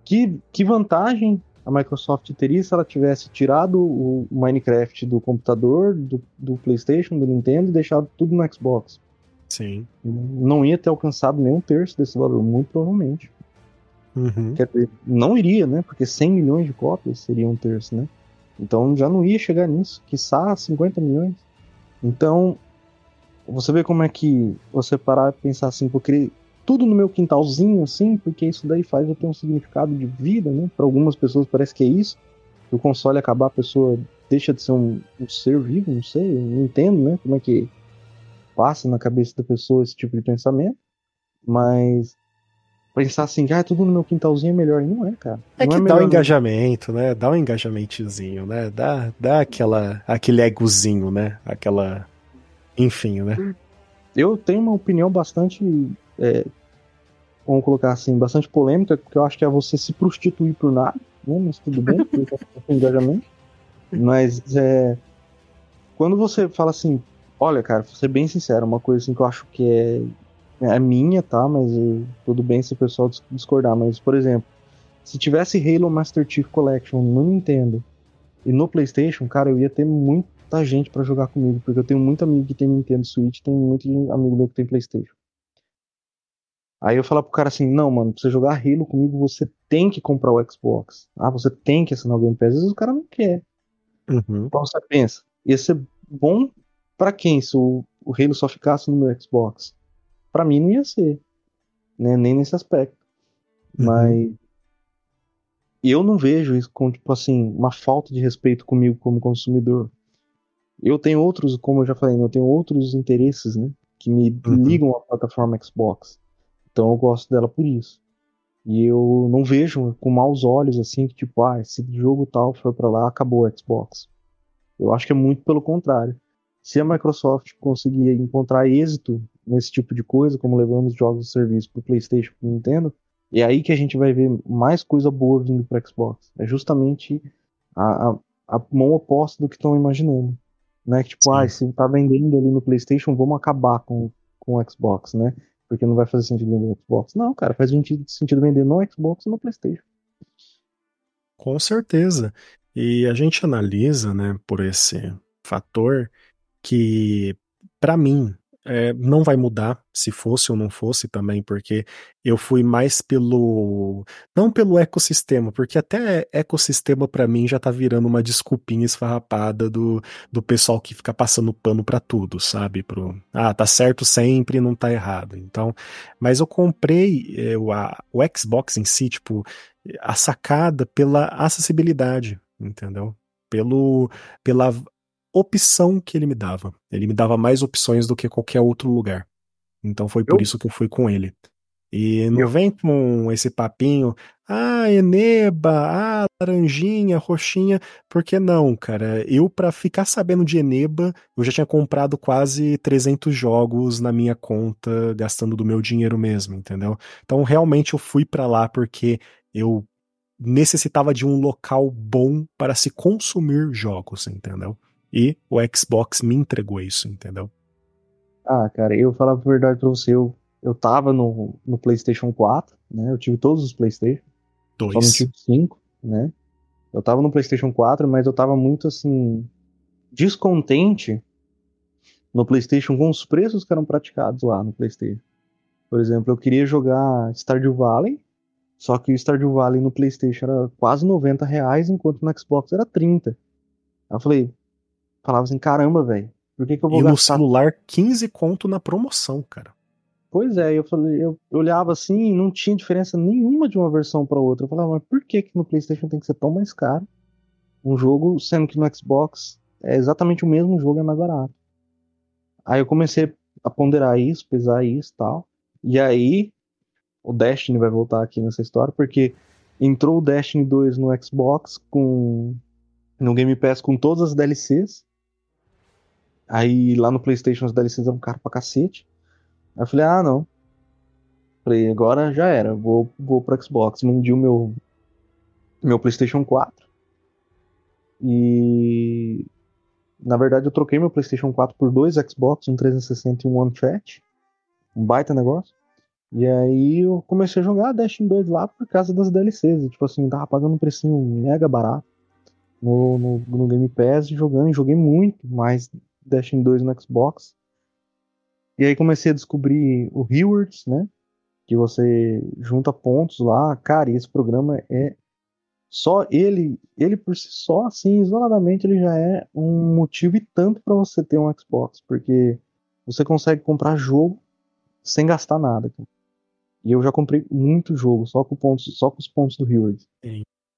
que, que vantagem a Microsoft teria se ela tivesse tirado o Minecraft do computador, do, do PlayStation, do Nintendo e deixado tudo no Xbox? Sim. Não ia ter alcançado nem um terço desse valor, muito provavelmente. Uhum. Dizer, não iria, né? Porque 100 milhões de cópias seria um terço, né? Então já não ia chegar nisso. Quiçá 50 milhões. Então, você vê como é que você parar e pensar assim, porque tudo no meu quintalzinho, assim, porque isso daí faz eu ter um significado de vida, né? Para algumas pessoas parece que é isso. Se o console acabar, a pessoa deixa de ser um, um ser vivo, não sei, eu não entendo, né? Como é que passa na cabeça da pessoa esse tipo de pensamento. Mas pensar assim, ah, tudo no meu quintalzinho é melhor. Não é, cara. É não que é dá um engajamento, né? Dá um engajamentozinho, né? Dá, dá aquela, aquele egozinho, né? Aquela. Enfim, né? Eu tenho uma opinião bastante. É, vamos colocar assim, bastante polêmica, porque eu acho que é você se prostituir por nada, né? Mas tudo bem, engajamento. Mas é. Quando você fala assim, olha, cara, vou ser bem sincero, uma coisa assim que eu acho que é é minha, tá? Mas eh, tudo bem se o pessoal dis- discordar. Mas, por exemplo, se tivesse Halo Master Chief Collection no Nintendo e no PlayStation, cara, eu ia ter muita gente pra jogar comigo, porque eu tenho muito amigo que tem Nintendo Switch, tem muito amigo meu que tem PlayStation. Aí eu falar pro cara assim, não, mano, pra você jogar Halo comigo, você tem que comprar o Xbox. Ah, você tem que assinar o Game Pass. Às vezes o cara não quer. Uhum. Então você pensa, ia ser bom pra quem se o, o Halo só ficasse no meu Xbox? Pra mim não ia ser, né? Nem nesse aspecto. Uhum. Mas eu não vejo isso como tipo assim uma falta de respeito comigo como consumidor. Eu tenho outros, como eu já falei, né, eu tenho outros interesses, né? Que me Uhum. ligam à plataforma Xbox. Então eu gosto dela por isso. E eu não vejo com maus olhos assim que tipo, ah, se jogo tal for pra lá, acabou o Xbox. Eu acho que é muito pelo contrário. Se a Microsoft conseguir encontrar êxito nesse tipo de coisa, como levando os jogos de serviço pro PlayStation, pro Nintendo, é aí que a gente vai ver mais coisa boa vindo pro Xbox. É justamente a, a, a mão oposta do que estão imaginando. Né? Que tipo, Sim. ah, se tá vendendo ali no PlayStation, vamos acabar com, com o Xbox, né? Porque não vai fazer sentido vender no Xbox. Não, cara, faz sentido, vender no Xbox e no PlayStation. Com certeza. E a gente analisa, né, por esse fator que, pra mim, é, não vai mudar se fosse ou não fosse também, porque eu fui mais pelo. Não pelo ecossistema, porque até ecossistema pra mim já tá virando uma desculpinha esfarrapada do, do pessoal que fica passando pano pra tudo, sabe? Pro, ah, tá certo sempre, não tá errado. Então, mas eu comprei o, a- o Xbox em si, tipo, a sacada pela acessibilidade, entendeu? Pelo, pela opção que ele me dava. Ele me dava mais opções do que qualquer outro lugar. Então foi por Eu- isso que eu fui com ele. E não Eu- vem com esse papinho, ah, Eneba, ah, laranjinha, roxinha, por que não, cara? Eu, pra ficar sabendo de Eneba, eu já tinha comprado quase 300 jogos na minha conta, gastando do meu dinheiro mesmo, entendeu? Então realmente eu fui pra lá porque eu necessitava de um local bom para se consumir jogos, entendeu? E o Xbox me entregou isso, entendeu? Ah, cara, eu falar a verdade pra você, eu, eu tava no, no PlayStation 4, né? Eu tive todos os PlayStation, só não Dois. tive 5, né? Eu tava no PlayStation 4, mas eu tava muito assim descontente no PlayStation com os preços que eram praticados lá no PlayStation. Por exemplo, eu queria jogar Stardew Valley, só que o Stardew Valley no PlayStation era quase 90 reais, enquanto no Xbox era 30. Aí eu falei, falava assim, caramba, velho, por que que eu vou E no gastar celular, 15 conto na promoção, cara. Pois é, eu falei, eu olhava assim e não tinha diferença nenhuma de uma versão para outra. Eu falava, mas por que que no PlayStation tem que ser tão mais caro? Um jogo, sendo que no Xbox é exatamente o mesmo jogo, é mais barato. Aí eu comecei a ponderar isso, pesar isso e tal. E aí, o Destiny vai voltar aqui nessa história, porque entrou o Destiny 2 no Xbox com no Game Pass com todas as DLCs. Aí lá no PlayStation as DLCs eram caro pra cacete. Aí eu falei, ah, não. Falei, agora já era, vou, vou pro Xbox. Vendi o meu, meu PlayStation 4. E na verdade eu troquei meu PlayStation 4 por dois Xbox, um 360 e um One Fat. Um baita negócio. E aí eu comecei a jogar Destiny 2 lá por causa das DLCs. E, tipo assim, tava pagando um precinho mega barato no, no, no Game Pass jogando. E joguei muito mais Destiny 2 no Xbox. E aí comecei a descobrir o Rewards, né? Que você junta pontos lá. Cara, e esse programa é só ele, ele por si só, assim, isoladamente, ele já é um motivo e tanto para você ter um Xbox, porque você consegue comprar jogo sem gastar nada. cara. E eu já comprei muito jogo só com pontos, só com os pontos do Rewards.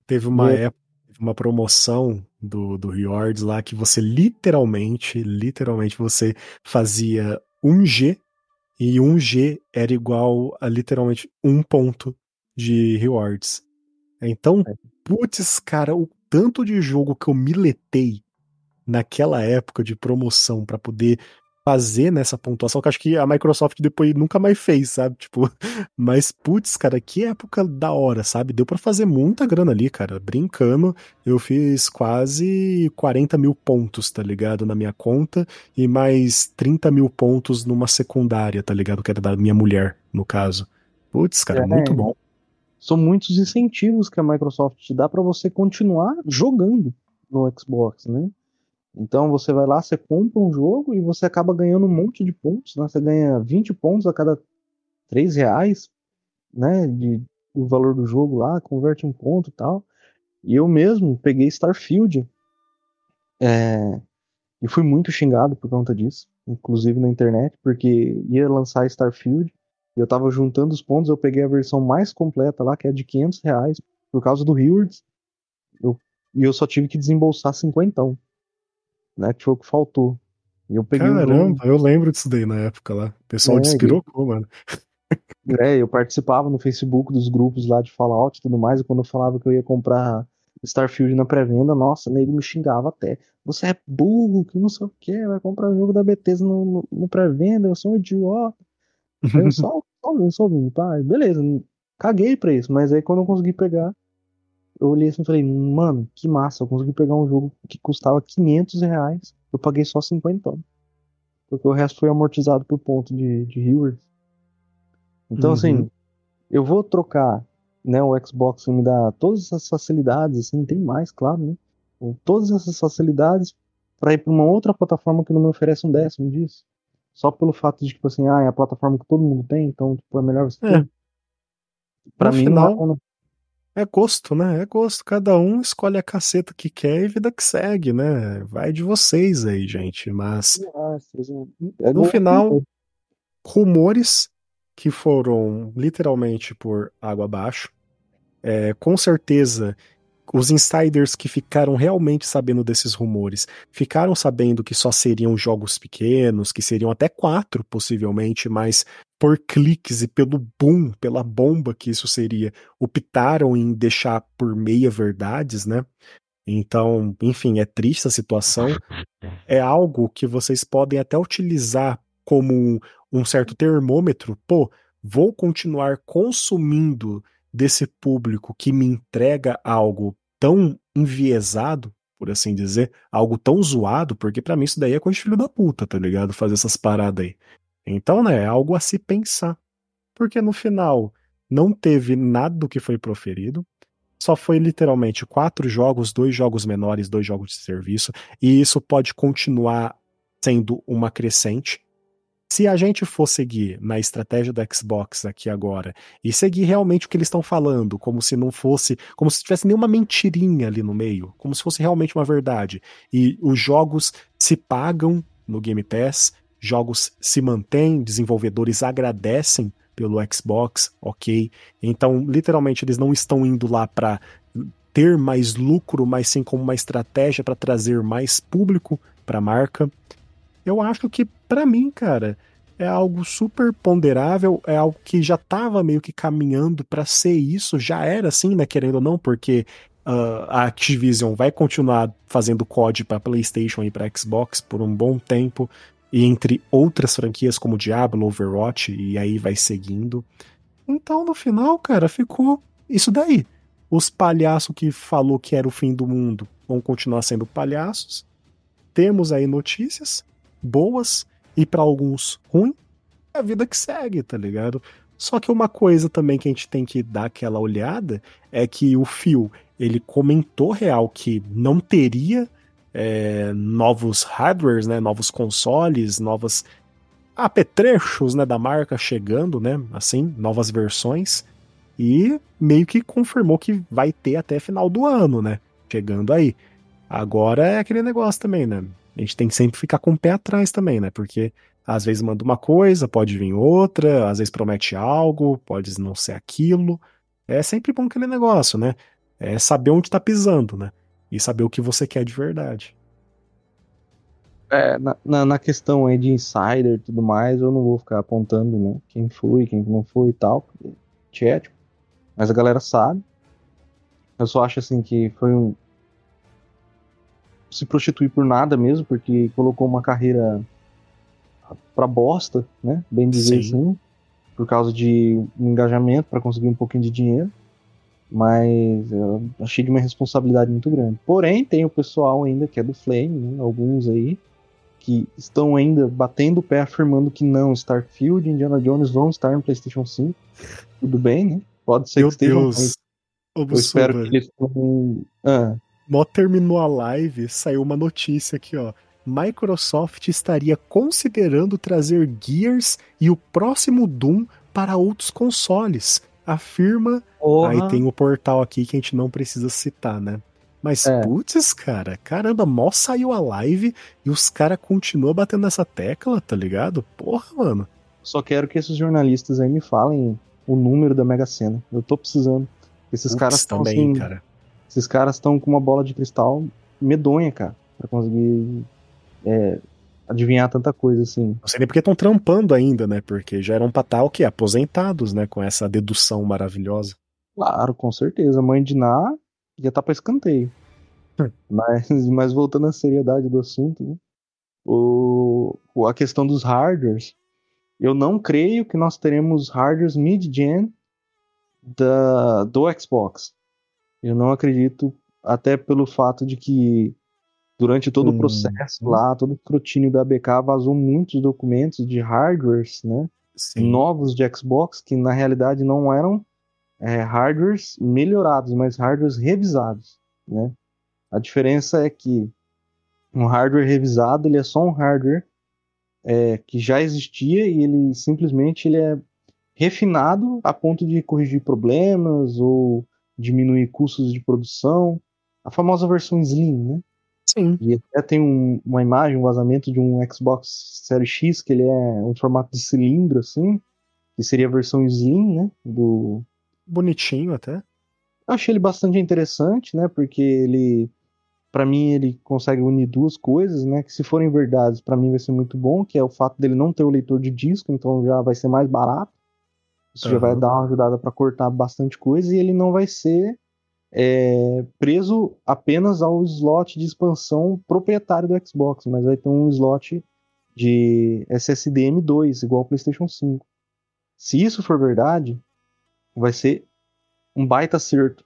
Teve uma E é- época, uma promoção do, do Rewards lá que você literalmente, literalmente você fazia 1G e 1G era igual a literalmente um ponto de rewards. Então, É. putz, cara, o tanto de jogo que eu miletei naquela época de promoção pra poder fazer nessa pontuação, que acho que a Microsoft depois nunca mais fez, sabe? Tipo, mas putz, cara, que época da hora, sabe? Deu pra fazer muita grana ali, cara. Brincando, eu fiz quase 40 mil pontos, tá ligado? Na minha conta, e mais 30 mil pontos numa secundária, tá ligado? Que era da minha mulher, no caso. Putz, cara, É. muito bom. São muitos incentivos que a Microsoft te dá pra você continuar jogando no Xbox, né? Então você vai lá, você compra um jogo e você acaba ganhando um monte de pontos, né? Você ganha 20 pontos a cada 3 reais, né? De, o valor do jogo lá, converte um ponto e tal. E eu mesmo peguei Starfield é, e fui muito xingado por conta disso, inclusive na internet, porque ia lançar Starfield e eu tava juntando os pontos, eu peguei a versão mais completa lá, que é de 500 reais, por causa do Rewards, e eu só tive que desembolsar 50, né? Que foi o que faltou. E eu peguei. Caramba, eu lembro disso daí na época lá. O pessoal É, despirocou, mano. É, eu participava no Facebook dos grupos lá de Fallout e tudo mais, e quando eu falava que eu ia comprar Starfield na pré-venda, nossa, nego me xingava até. Você é burro, que não sei o que, vai comprar jogo da Bethesda no, no, no pré-venda, eu sou um idiota. Eu só, só, ouvindo, só ouvindo, pá, beleza, caguei pra isso, mas aí quando eu consegui pegar, eu olhei assim e falei, mano, que massa, eu consegui pegar um jogo que custava 500 reais, eu paguei só 50. Porque o resto foi amortizado por ponto de, de rewards. Então, Uhum. assim, eu vou trocar, né, o Xbox me dá todas essas facilidades, assim, tem mais, claro, né? Com Todas essas facilidades para ir para uma outra plataforma que não me oferece um décimo disso. Só pelo fato de, tipo assim, ah, é a plataforma que todo mundo tem, então, tipo, é melhor você É. ter. Pra No mim, final- não, não, É gosto, né? É gosto. Cada um escolhe a caceta que quer e vida que segue, né? Vai de vocês aí, gente. Mas é no final, rumores que foram literalmente por água abaixo. É, com certeza, os insiders que ficaram realmente sabendo desses rumores ficaram sabendo que só seriam jogos pequenos, que seriam até quatro, possivelmente, mas por cliques e pelo boom, pela bomba que isso seria, optaram em deixar por meia verdades, né? Então, enfim, é triste a situação. É algo que vocês podem até utilizar como um, certo termômetro. Pô, vou continuar consumindo desse público que me entrega algo tão enviesado, por assim dizer, algo tão zoado, porque pra mim isso daí é coisa de filho da puta, tá ligado? Fazer essas paradas aí. Então, né, é algo a se pensar. Porque no final não teve nada do que foi proferido. Só foi literalmente quatro jogos, dois jogos menores, dois jogos de serviço, e isso pode continuar sendo uma crescente. Se a gente for seguir na estratégia do Xbox aqui agora e seguir realmente o que eles estão falando, como se não fosse, como se tivesse nenhuma mentirinha ali no meio, como se fosse realmente uma verdade, e os jogos se pagam no Game Pass, jogos se mantêm, desenvolvedores agradecem pelo Xbox, ok. Então, literalmente, eles não estão indo lá para ter mais lucro, mas sim como uma estratégia para trazer mais público para a marca. Eu acho que, para mim, cara, é algo super ponderável, é algo que já estava meio que caminhando para ser isso, já era assim, né, querendo ou não, porque uh, a Activision vai continuar fazendo COD para PlayStation e para Xbox por um bom tempo e entre outras franquias como Diablo, Overwatch, e aí vai seguindo. Então, no final, cara, ficou isso daí. Os palhaços que falou que era o fim do mundo vão continuar sendo palhaços. Temos aí notícias boas e para alguns ruins. É a vida que segue, tá ligado? Só que uma coisa também que a gente tem que dar aquela olhada é que o Phil, ele comentou real que não teria é, novos hardwares, né, novos consoles, novas apetrechos, né, da marca chegando, né, assim, novas versões e meio que confirmou que vai ter até final do ano, né, chegando aí. Agora é aquele negócio também, né, a gente tem que sempre ficar com o pé atrás também, né, porque às vezes manda uma coisa, pode vir outra, às vezes promete algo, pode não ser aquilo. É sempre bom aquele negócio, né, é saber onde tá pisando, né, e saber o que você quer de verdade. É, na, na, na, questão aí de insider e tudo mais, eu não vou ficar apontando né, quem foi, quem não foi e tal, ético. Mas a galera sabe. Eu só acho assim que foi um. Se prostituir por nada mesmo, porque colocou uma carreira pra bosta, né? Bem dizer Sim. assim. Por causa de um engajamento para conseguir um pouquinho de dinheiro. Mas eu achei de uma responsabilidade muito grande. Porém, tem o pessoal ainda que é do Flame, né? alguns aí, que estão ainda batendo o pé afirmando que não, Starfield e Indiana Jones vão estar no PlayStation 5. Tudo bem, né? Pode ser Meu que estejam. Deus. Eu espero que eles ah. Mó terminou a live, saiu uma notícia aqui, ó. Microsoft estaria considerando trazer Gears e o próximo Doom para outros consoles. Afirma. Porra. Aí tem o portal aqui que a gente não precisa citar, né? Mas, é. putz, cara, caramba, mal saiu a live e os caras continuam batendo nessa tecla, tá ligado? Porra, mano. Só quero que esses jornalistas aí me falem o número da Mega Sena. Eu tô precisando. Esses Putz, caras estão assim, cara. Esses caras estão com uma bola de cristal medonha, cara, para conseguir é, adivinhar tanta coisa assim. Não sei nem porque estão trampando ainda, né? Porque já eram pra estar o quê? Aposentados, né? Com essa dedução maravilhosa. Claro, com certeza. Mãe de Ná já tá pra escanteio. Hum. Mas, mas voltando à seriedade do assunto, né? o, a questão dos hardwares, eu não creio que nós teremos hardwares mid-gen do Xbox. Eu não acredito, até pelo fato de que durante todo hum. o processo lá, todo o escrutínio da ABK vazou muitos documentos de hardwares, né? Sim. Novos de Xbox que na realidade não eram é, hardwares melhorados, mas hardwares revisados, né? A diferença é que um hardware revisado ele é só um hardware é, que já existia e ele simplesmente ele é refinado a ponto de corrigir problemas ou diminuir custos de produção. A famosa versão Slim, né? Sim. E até tem um, uma imagem, um vazamento de um Xbox Series X, que ele é um formato de cilindro, assim, que seria a versão Slim, né? Do... Bonitinho até. Eu achei ele bastante interessante, né? Porque ele para mim ele consegue unir duas coisas, né, que se forem verdades, para mim vai ser muito bom, que é o fato dele não ter o leitor de disco, então já vai ser mais barato. Isso uhum. já vai dar uma ajudada para cortar bastante coisa e ele não vai ser é, preso apenas ao slot de expansão proprietário do Xbox, mas vai ter um slot de SSD M2, igual ao PlayStation 5. Se isso for verdade, vai ser um baita acerto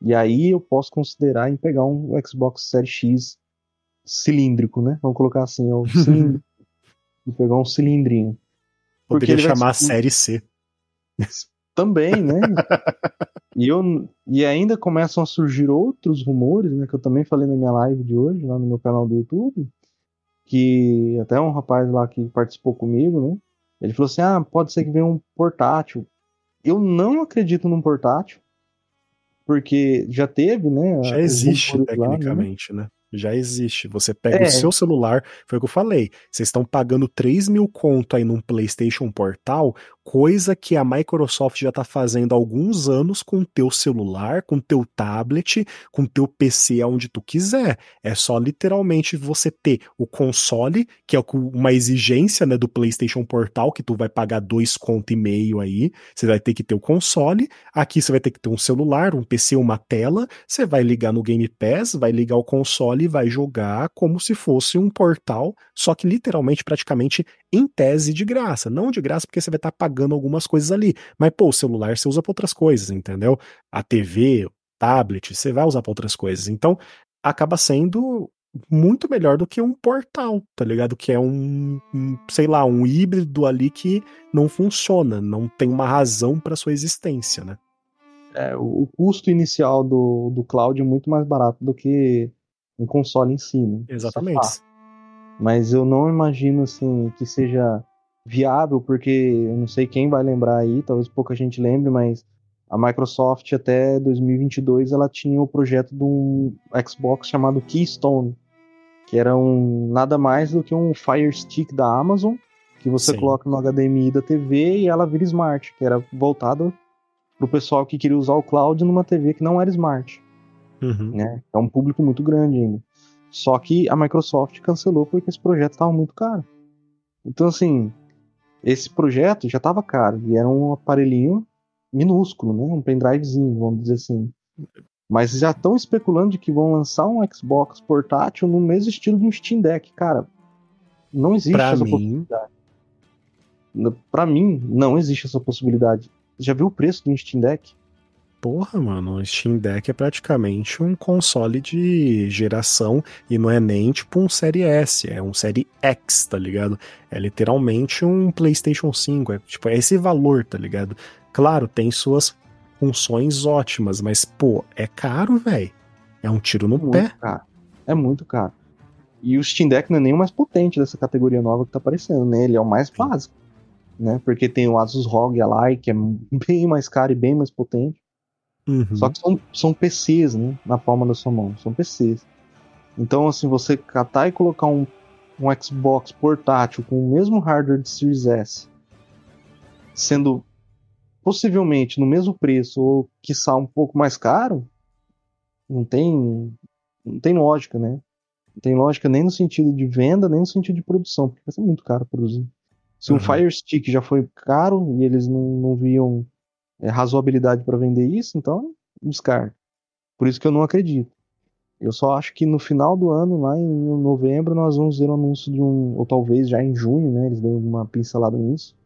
e aí eu posso considerar em pegar um Xbox Series X cilíndrico, né? Vamos colocar assim, o cilíndrico. e pegar um cilindrinho. Poderia chamar. Série C. Também, né? e, eu, e ainda começam a surgir outros rumores, né? Que eu também falei na minha live de hoje, lá no meu canal do YouTube. Que até um rapaz lá que participou comigo, né? Ele falou assim: ah, pode ser que venha um portátil. Eu não acredito num portátil porque já teve, né? Já existe tecnicamente, lá, né? né? já existe. Você pega é. o seu celular, foi o que eu falei. Vocês estão pagando 3 mil conto aí num PlayStation Portal, coisa que a Microsoft já está fazendo há alguns anos com o teu celular, com o teu tablet, com o teu PC aonde tu quiser. É só literalmente você ter o console, que é uma exigência né, do PlayStation Portal, que tu vai pagar dois conto e meio aí. Você vai ter que ter o console. Aqui você vai ter que ter um celular, um PC, uma tela. Você vai ligar no Game Pass, vai ligar o console e vai jogar como se fosse um portal, só que literalmente, praticamente em tese de graça. Não de graça porque você vai estar tá pagando algumas coisas ali. Mas, pô, o celular você usa para outras coisas, entendeu? A TV, o tablet, você vai usar para outras coisas. Então, acaba sendo muito melhor do que um portal, tá ligado? Que é um, um sei lá, um híbrido ali que não funciona, não tem uma razão para sua existência, né? É, o, custo inicial do, do cloud é muito mais barato do que um console em si, né? Exatamente. Mas eu não imagino assim que seja viável, porque eu não sei quem vai lembrar aí, talvez pouca gente lembre, mas a Microsoft até 2022 ela tinha o projeto de um Xbox chamado Keystone, que era um nada mais do que um Fire Stick da Amazon, que você Sim. coloca no HDMI da TV e ela vira smart, que era voltado para o pessoal que queria usar o cloud numa TV que não era smart. Uhum. Né? É um público muito grande ainda. Só que a Microsoft cancelou porque esse projeto estava muito caro. Então, assim, esse projeto já estava caro e era um aparelhinho minúsculo, né? Um pendrivezinho, vamos dizer assim. Mas já estão especulando de que vão lançar um Xbox portátil no mesmo estilo de um Steam Deck. Cara, não existe Pra essa mim- possibilidade. Pra mim, não existe essa possibilidade. Já viu o preço um Steam Deck? Porra, mano, o Steam Deck é praticamente um console de geração e não é nem tipo um Série S, é um Série X, tá ligado? É literalmente um PlayStation 5, é tipo é esse valor, tá ligado? Claro, tem suas funções ótimas, mas pô, é caro, velho. É um tiro no muito pé. caro. É muito caro. E o Steam Deck não é nem o mais potente dessa categoria nova que tá aparecendo, né? Ele é o mais básico, né? Porque tem o Asus ROG Ally, que é bem mais caro e bem mais potente. Uhum. Só que são, são PCs, né? Na palma da sua mão. São PCs. Então, assim, você catar e colocar um, um Xbox portátil com o mesmo hardware de Series S, sendo possivelmente no mesmo preço ou quiçá um pouco mais caro, não tem, não tem lógica, né? Não tem lógica nem no sentido de venda, nem no sentido de produção, porque vai ser muito caro produzir. Se Uhum. um Fire Stick já foi caro e eles não, não viam é, razoabilidade para vender isso, então descarta. Por isso que eu não acredito. Eu só acho que no final do ano, lá em novembro, nós vamos ver o anúncio de um, ou talvez já em junho, né? Eles dão uma pincelada nisso.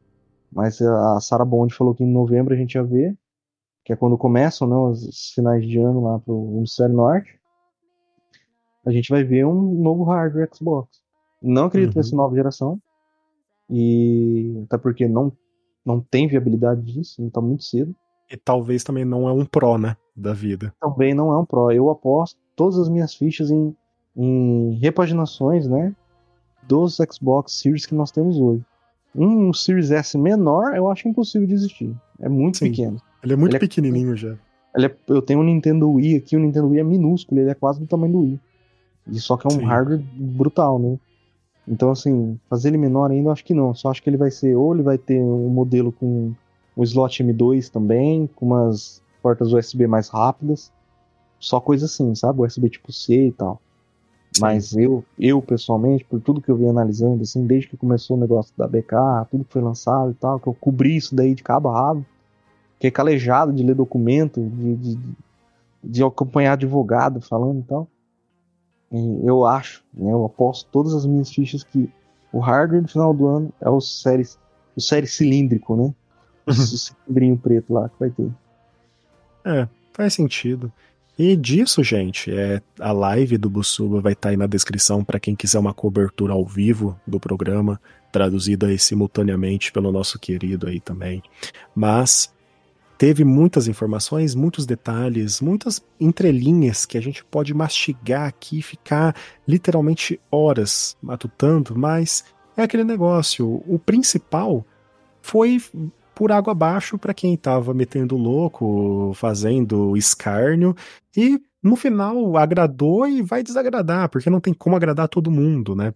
Mas a Sarah Bond falou que em novembro a gente ia ver, que é quando começam né, os finais de ano lá pro Hemisfério Norte. A gente vai ver um novo hardware Xbox. Não acredito Uhum. ser nova geração. E até porque não, não tem viabilidade disso, não tá muito cedo. E talvez também não é um Pro, né? Da vida. também não é um Pro. Eu aposto todas as minhas fichas em, em repaginações, né? Dos Xbox Series que nós temos hoje. Um Series S menor eu acho impossível de existir. É muito Sim. pequeno. Ele é muito Ele é- pequenininho já. Ele é- eu tenho um Nintendo Wii aqui, o Nintendo Wii é minúsculo, ele é quase do tamanho do Wii. E só que é um Sim. hardware brutal, né? Então, assim, fazer ele menor ainda eu acho que não. Só acho que ele vai ser, ou ele vai ter um modelo com um slot M2 também, com umas portas USB mais rápidas. Só coisa assim, sabe? USB tipo C e tal. Sim. Mas eu, eu pessoalmente, por tudo que eu venho analisando, assim, desde que começou o negócio da BK, tudo que foi lançado e tal, que eu cobri isso daí de cabo a rabo, fiquei calejado de ler documento, de, de, de acompanhar advogado falando e tal. Eu acho, né, eu aposto todas as minhas fichas que o hardware no final do ano é o série, o série cilíndrico, né? O cilindrinho preto lá que vai ter. É, faz sentido. E disso, gente, é a live do Bussuba vai estar aí na descrição para quem quiser uma cobertura ao vivo do programa, traduzida aí simultaneamente pelo nosso querido aí também. Mas teve muitas informações, muitos detalhes, muitas entrelinhas que a gente pode mastigar aqui e ficar literalmente horas matutando, mas é aquele negócio, o principal foi por água abaixo para quem tava metendo louco, fazendo escárnio, e no final agradou e vai desagradar, porque não tem como agradar todo mundo, né?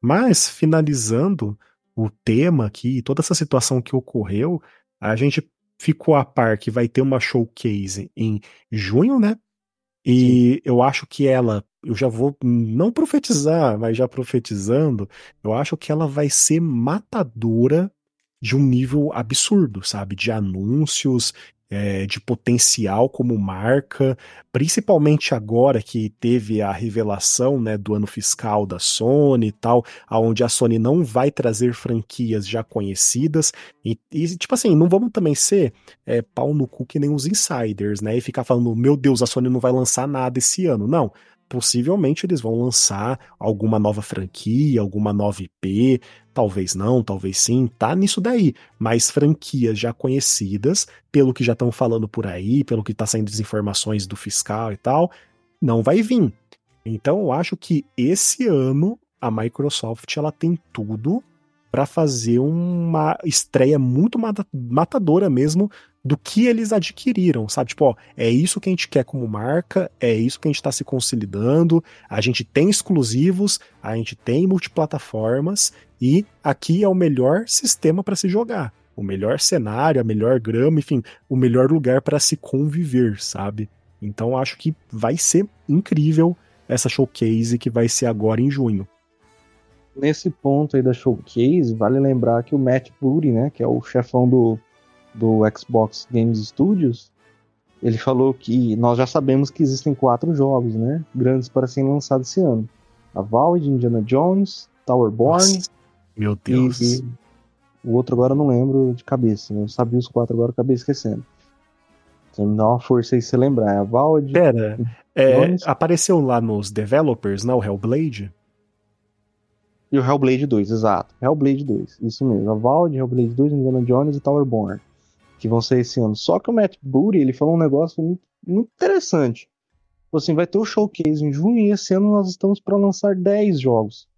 Mas, finalizando o tema aqui, toda essa situação que ocorreu, a gente ficou a par que vai ter uma showcase em junho, né? E eu acho que ela, eu já vou não profetizar, mas já profetizando, eu acho que ela vai ser matadora de um nível absurdo, sabe? De anúncios, é, de potencial como marca, principalmente agora que teve a revelação né, do ano fiscal da Sony e tal, aonde a Sony não vai trazer franquias já conhecidas. E, e, tipo assim, não vamos também ser é, pau no cu que nem os insiders, né? E ficar falando, meu Deus, a Sony não vai lançar nada esse ano. Não possivelmente eles vão lançar alguma nova franquia, alguma nova IP, talvez não, talvez sim, tá nisso daí, mas franquias já conhecidas, pelo que já estão falando por aí, pelo que tá saindo desinformações do fiscal e tal, não vai vir. Então eu acho que esse ano a Microsoft ela tem tudo para fazer uma estreia muito matadora mesmo do que eles adquiriram, sabe? Tipo, ó, é isso que a gente quer como marca, é isso que a gente está se consolidando, a gente tem exclusivos, a gente tem multiplataformas e aqui é o melhor sistema para se jogar, o melhor cenário, a melhor grama, enfim, o melhor lugar para se conviver, sabe? Então acho que vai ser incrível essa showcase que vai ser agora em junho. Nesse ponto aí da showcase, vale lembrar que o Matt Booty, né, que é o chefão do, do Xbox Games Studios, ele falou que nós já sabemos que existem quatro jogos, né, grandes para serem lançados esse ano. A Valve, Indiana Jones, Towerborn. Meu Deus. E, e, o outro agora eu não lembro de cabeça, né? Eu sabia os quatro agora, acabei esquecendo. Então me dá uma força aí se lembrar. É a Valve. Pera, é, apareceu lá nos developers, não? O Hellblade? E o Hellblade 2, exato. Hellblade 2, isso mesmo. A Valve, Hellblade 2, Indiana Jones e Towerborn. Que vão ser esse ano. Só que o Matt Booty, ele falou um negócio muito, muito interessante. Assim, vai ter o showcase em junho e esse ano nós estamos para lançar 10 jogos.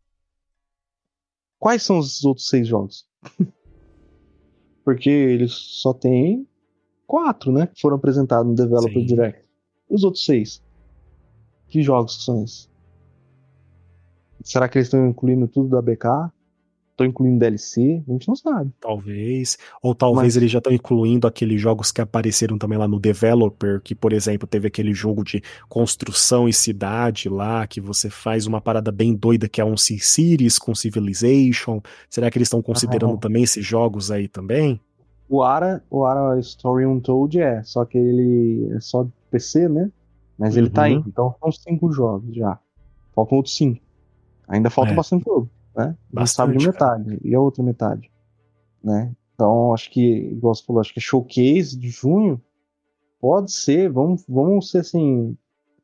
Quais são os outros seis jogos? Porque eles só têm quatro, né? Que foram apresentados no Developer Sim. Direct. Os outros seis. Que jogos são esses? Será que eles estão incluindo tudo da BK? Estão incluindo DLC, a gente não sabe. Talvez. Ou talvez Mas... eles já estão incluindo aqueles jogos que apareceram também lá no Developer, que, por exemplo, teve aquele jogo de construção e cidade lá, que você faz uma parada bem doida que é um C-Series com Civilization. Será que eles estão considerando ah, também esses jogos aí também? O Ara, o Ara Story Untold é, só que ele é só PC, né? Mas ele tá aí. Uhum. Então são cinco jogos já. Faltam outros cinco. Ainda falta é. bastante jogo né? Bastante, sabe de metade. Cara. E a outra metade, né? Então, acho que, igual você falou, acho que showcase de junho pode ser, vamos, vamos ser assim,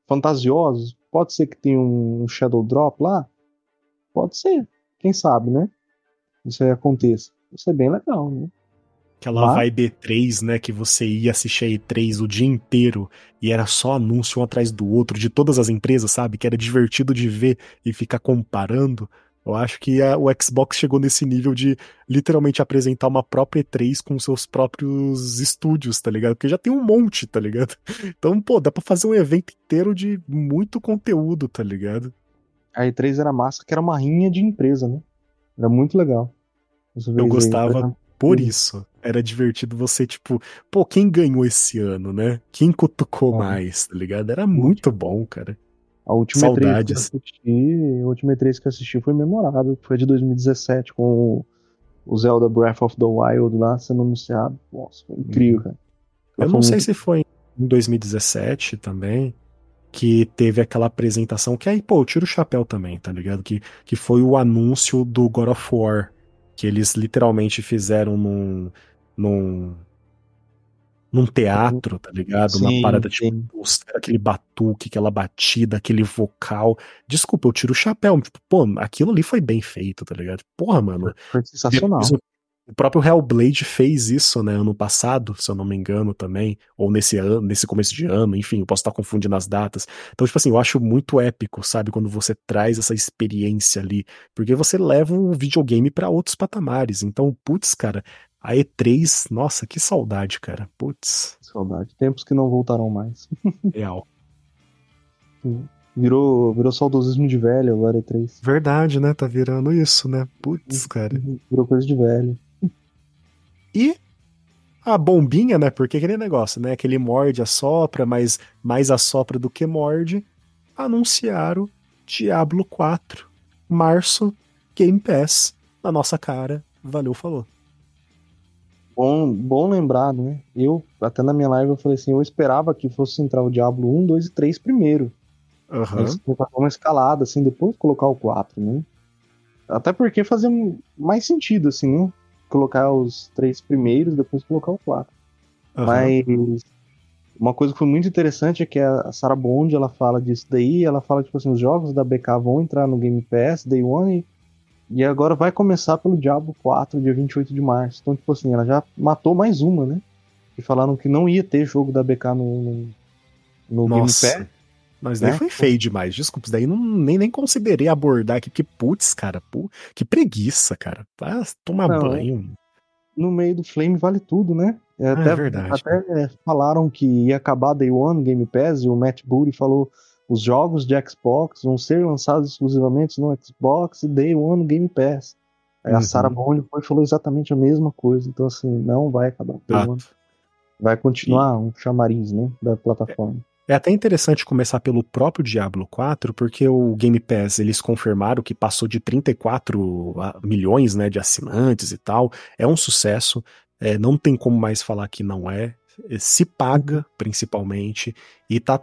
fantasiosos. Pode ser que tenha um Shadow Drop lá? Pode ser. Quem sabe, né? Isso aí aconteça. Isso é bem legal, né? Aquela Mas... vibe E3, né? Que você ia assistir a E3 o dia inteiro e era só anúncio um atrás do outro de todas as empresas, sabe? Que era divertido de ver e ficar comparando. Eu acho que a, o Xbox chegou nesse nível de literalmente apresentar uma própria E3 com seus próprios estúdios, tá ligado? Porque já tem um monte, tá ligado? Então, pô, dá pra fazer um evento inteiro de muito conteúdo, tá ligado? A E3 era massa, que era uma rinha de empresa, né? Era muito legal. Eu gostava aí, por isso. Era divertido você, tipo, pô, quem ganhou esse ano, né? Quem cutucou ah. mais, tá ligado? Era muito bom, cara. A última Saudades. E3 que eu assisti, a última E3 que assisti foi memorável, foi de 2017, com o Zelda Breath of the Wild lá sendo anunciado. Nossa, foi incrível, cara. Eu, não sei muito... se foi em 2017 também, que teve aquela apresentação, que aí, pô, eu tiro o chapéu também, tá ligado? Que, que foi o anúncio do God of War, que eles literalmente fizeram num, num num teatro, tá ligado? Sim, Uma parada tipo, aquele batuque, aquela batida, aquele vocal. Desculpa, eu tiro o chapéu. Tipo, pô, aquilo ali foi bem feito, tá ligado? Porra, mano. Foi sensacional. O próprio Hellblade fez isso, né, ano passado, se eu não me engano também, ou nesse ano, nesse começo de ano, enfim, eu posso estar confundindo as datas. Então, tipo assim, eu acho muito épico, sabe, quando você traz essa experiência ali, porque você leva o videogame para outros patamares. Então, putz, cara, a E3, nossa, que saudade, cara. Putz. Saudade. Tempos que não voltarão mais. Real. Virou, virou saudosismo de velho agora E3. Verdade, né? Tá virando isso, né? Putz, uhum. cara. Virou coisa de velho. E a bombinha, né? Porque aquele negócio, né? Que ele morde, assopra, mas mais assopra do que morde. Anunciaram Diablo 4. Março, Game Pass. Na nossa cara. Valeu, falou. Bom, bom lembrar, né? Eu, até na minha live, eu falei assim: eu esperava que fosse entrar o Diablo 1, 2 e 3 primeiro. Uhum. uma escalada, assim, depois colocar o 4, né? Até porque fazia mais sentido, assim, né? Colocar os três primeiros, depois colocar o 4. Uhum. Mas uma coisa que foi muito interessante é que a Sarah Bond, ela fala disso daí, ela fala, tipo assim, os jogos da BK vão entrar no Game Pass, Day One, e agora vai começar pelo Diablo 4, dia 28 de março. Então, tipo assim, ela já matou mais uma, né? E falaram que não ia ter jogo da BK no, no, no Nossa. Game Pass. Mas daí né? foi feio demais, desculpa. Daí não, nem, nem considerei abordar aqui, porque, putz, cara, pô, que preguiça, cara. Vai tomar não, banho. No meio do Flame vale tudo, né? É, ah, até, é verdade. Até é, falaram que ia acabar Day One Game Pass e o Matt Booty falou os jogos de Xbox vão ser lançados exclusivamente no Xbox e Day One Game Pass. Aí uhum. a Sarah Bond foi falou exatamente a mesma coisa. Então, assim, não vai acabar. Ah. Vai continuar um chamariz, né? Da plataforma. É até interessante começar pelo próprio Diablo 4, porque o Game Pass, eles confirmaram que passou de 34 ah, milhões né, de assinantes e tal. É um sucesso. É, não tem como mais falar que não é. Se paga, principalmente, e tá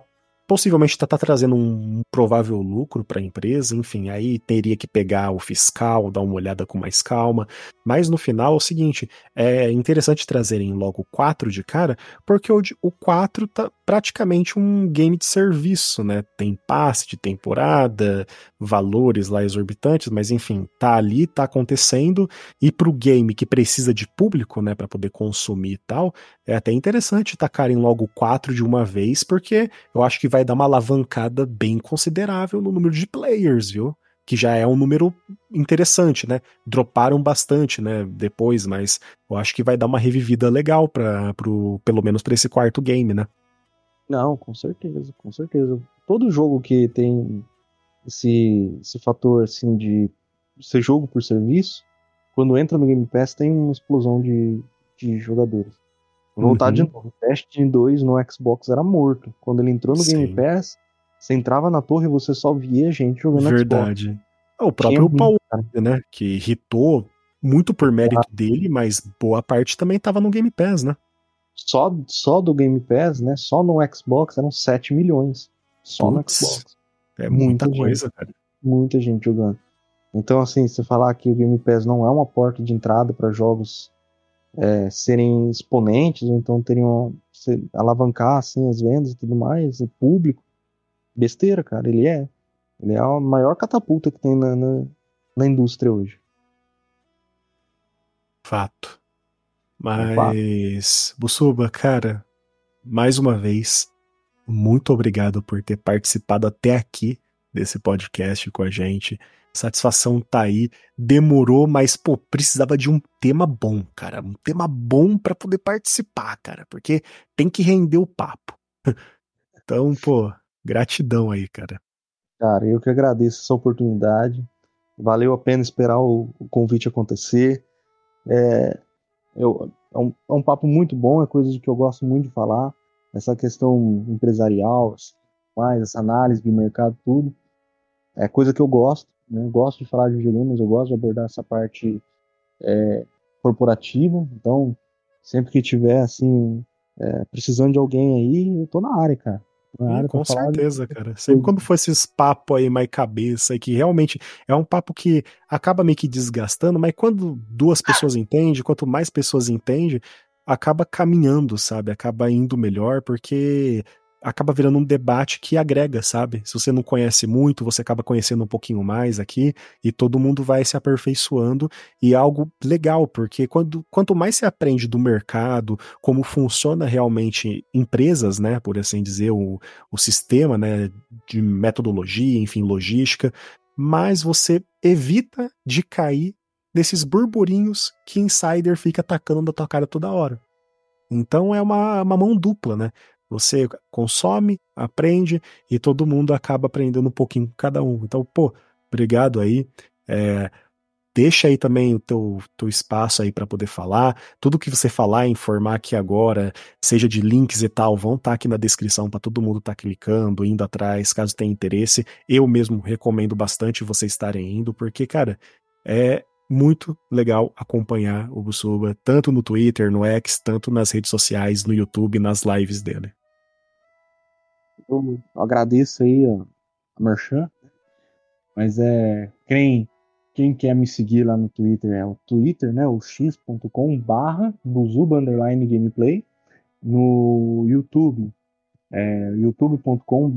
possivelmente está tá trazendo um provável lucro para a empresa, enfim, aí teria que pegar o fiscal, dar uma olhada com mais calma. Mas no final é o seguinte: é interessante trazerem logo o 4 de cara, porque o, o 4 tá praticamente um game de serviço, né? Tem passe de temporada, valores lá exorbitantes, mas enfim, tá ali, tá acontecendo, e pro game que precisa de público, né, para poder consumir e tal, é até interessante tacarem logo o 4 de uma vez, porque eu acho que vai vai dar uma alavancada bem considerável no número de players, viu? Que já é um número interessante, né? Droparam bastante, né? Depois, mas eu acho que vai dar uma revivida legal para pelo menos para esse quarto game, né? Não, com certeza, com certeza. Todo jogo que tem esse, esse fator assim de ser jogo por serviço, quando entra no Game Pass tem uma explosão de, de jogadores. Voltar uhum. de novo. Destiny 2 no Xbox era morto. Quando ele entrou no Sim. Game Pass, você entrava na torre e você só via gente jogando Verdade. Xbox. É, o próprio Paul, né? Que irritou muito por mérito ah. dele, mas boa parte também tava no Game Pass, né? Só, só do Game Pass, né? Só no Xbox eram 7 milhões. Só Puts, no Xbox. É muita, muita coisa, gente, cara. Muita gente jogando. Então, assim, você falar que o Game Pass não é uma porta de entrada para jogos é, serem exponentes, ou então teriam alavancar assim, as vendas e tudo mais, o público. Besteira, cara, ele é. Ele é a maior catapulta que tem na, na, na indústria hoje. Fato. Mas, Bussuba, cara, mais uma vez, muito obrigado por ter participado até aqui desse podcast com a gente. Satisfação tá aí. Demorou, mas, pô, precisava de um tema bom, cara. Um tema bom para poder participar, cara. Porque tem que render o papo. Então, pô, gratidão aí, cara. Cara, eu que agradeço essa oportunidade. Valeu a pena esperar o, o convite acontecer. É, eu, é, um, é um papo muito bom, é coisa de que eu gosto muito de falar. Essa questão empresarial, mais essa análise de mercado, tudo. É coisa que eu gosto. Né? Gosto de falar de videogames, eu gosto de abordar essa parte é, corporativa. Então, sempre que tiver assim é, precisando de alguém aí, eu tô na área, cara. Área com certeza, de... cara. Sempre quando for esses papos aí mais cabeça, que realmente é um papo que acaba meio que desgastando, mas quando duas pessoas entendem, quanto mais pessoas entendem, acaba caminhando, sabe? Acaba indo melhor, porque acaba virando um debate que agrega, sabe? Se você não conhece muito, você acaba conhecendo um pouquinho mais aqui e todo mundo vai se aperfeiçoando e é algo legal, porque quando, quanto mais você aprende do mercado, como funciona realmente empresas, né, por assim dizer, o, o sistema, né, de metodologia, enfim, logística, mais você evita de cair nesses burburinhos que insider fica atacando na tua cara toda hora. Então é uma, uma mão dupla, né? Você consome, aprende e todo mundo acaba aprendendo um pouquinho cada um. Então, pô, obrigado aí. É, deixa aí também o teu, teu espaço aí para poder falar. Tudo que você falar, informar aqui agora, seja de links e tal, vão estar tá aqui na descrição para todo mundo estar tá clicando, indo atrás, caso tenha interesse. Eu mesmo recomendo bastante vocês estarem indo, porque, cara, é muito legal acompanhar o Busuba, tanto no Twitter, no X, tanto nas redes sociais, no YouTube, nas lives dele eu agradeço aí a, a Merchan, mas é quem, quem quer me seguir lá no Twitter é o Twitter, né, o x.com barra underline gameplay, no YouTube é youtube.com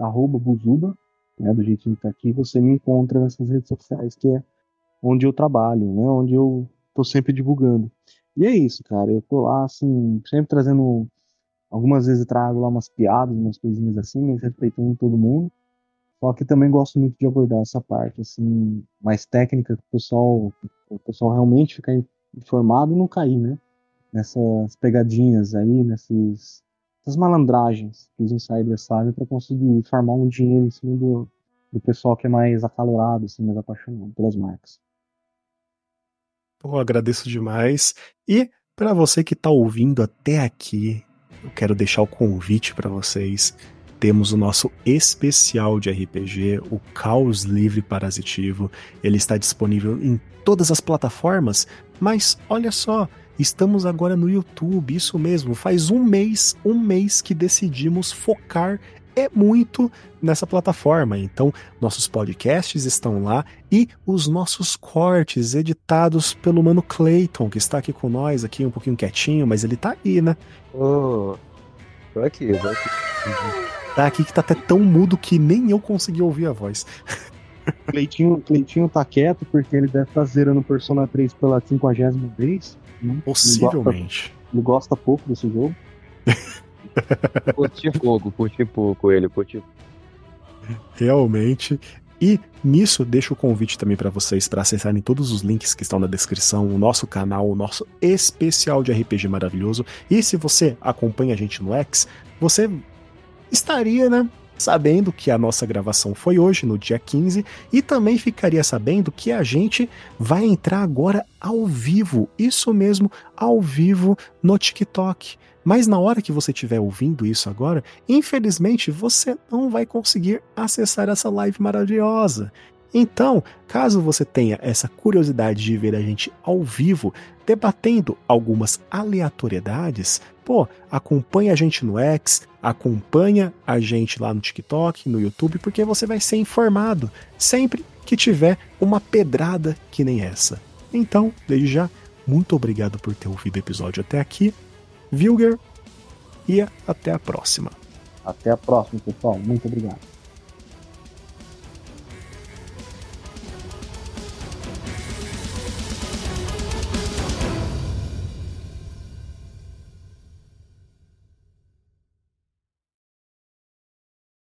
arroba buzuba, né, do jeitinho que tá aqui, você me encontra nessas redes sociais que é onde eu trabalho, né, onde eu tô sempre divulgando. E é isso, cara, eu tô lá, assim, sempre trazendo Algumas vezes eu trago lá umas piadas, umas coisinhas assim, mas respeitando todo mundo. Só que também gosto muito de abordar essa parte assim mais técnica, que o pessoal, o pessoal realmente ficar informado e não cair, né? Nessas pegadinhas aí, nessas, malandragens que os insiders fazem para conseguir farmar um dinheiro em cima do, do pessoal que é mais acalorado, assim, mais apaixonado pelas marcas. Pô, agradeço demais. E para você que está ouvindo até aqui, eu quero deixar o convite para vocês. Temos o nosso especial de RPG, o Caos Livre Parasitivo. Ele está disponível em todas as plataformas, mas olha só, estamos agora no YouTube, isso mesmo. Faz um mês, um mês que decidimos focar é muito nessa plataforma. Então, nossos podcasts estão lá e os nossos cortes editados pelo mano Clayton, que está aqui com nós, aqui um pouquinho quietinho, mas ele tá aí, né? Oh, tô aqui, tô aqui. Tá aqui que tá até tão mudo que nem eu consegui ouvir a voz. Cleitinho, Cleitinho tá quieto porque ele deve estar tá zerando Persona 3 pela 50 vez. Né? Possivelmente. Ele gosta, ele gosta pouco desse jogo. curti pouco, curti pouco ele, curti. Realmente. E nisso deixo o convite também para vocês para acessarem todos os links que estão na descrição, o nosso canal, o nosso especial de RPG maravilhoso. E se você acompanha a gente no X, você estaria, né, sabendo que a nossa gravação foi hoje, no dia 15, e também ficaria sabendo que a gente vai entrar agora ao vivo, isso mesmo, ao vivo no TikTok. Mas na hora que você estiver ouvindo isso agora, infelizmente você não vai conseguir acessar essa live maravilhosa. Então, caso você tenha essa curiosidade de ver a gente ao vivo debatendo algumas aleatoriedades, pô, acompanha a gente no X, acompanha a gente lá no TikTok, no YouTube, porque você vai ser informado sempre que tiver uma pedrada que nem essa. Então, desde já, muito obrigado por ter ouvido o episódio até aqui. Vilger e até a próxima. Até a próxima, pessoal. Muito obrigado.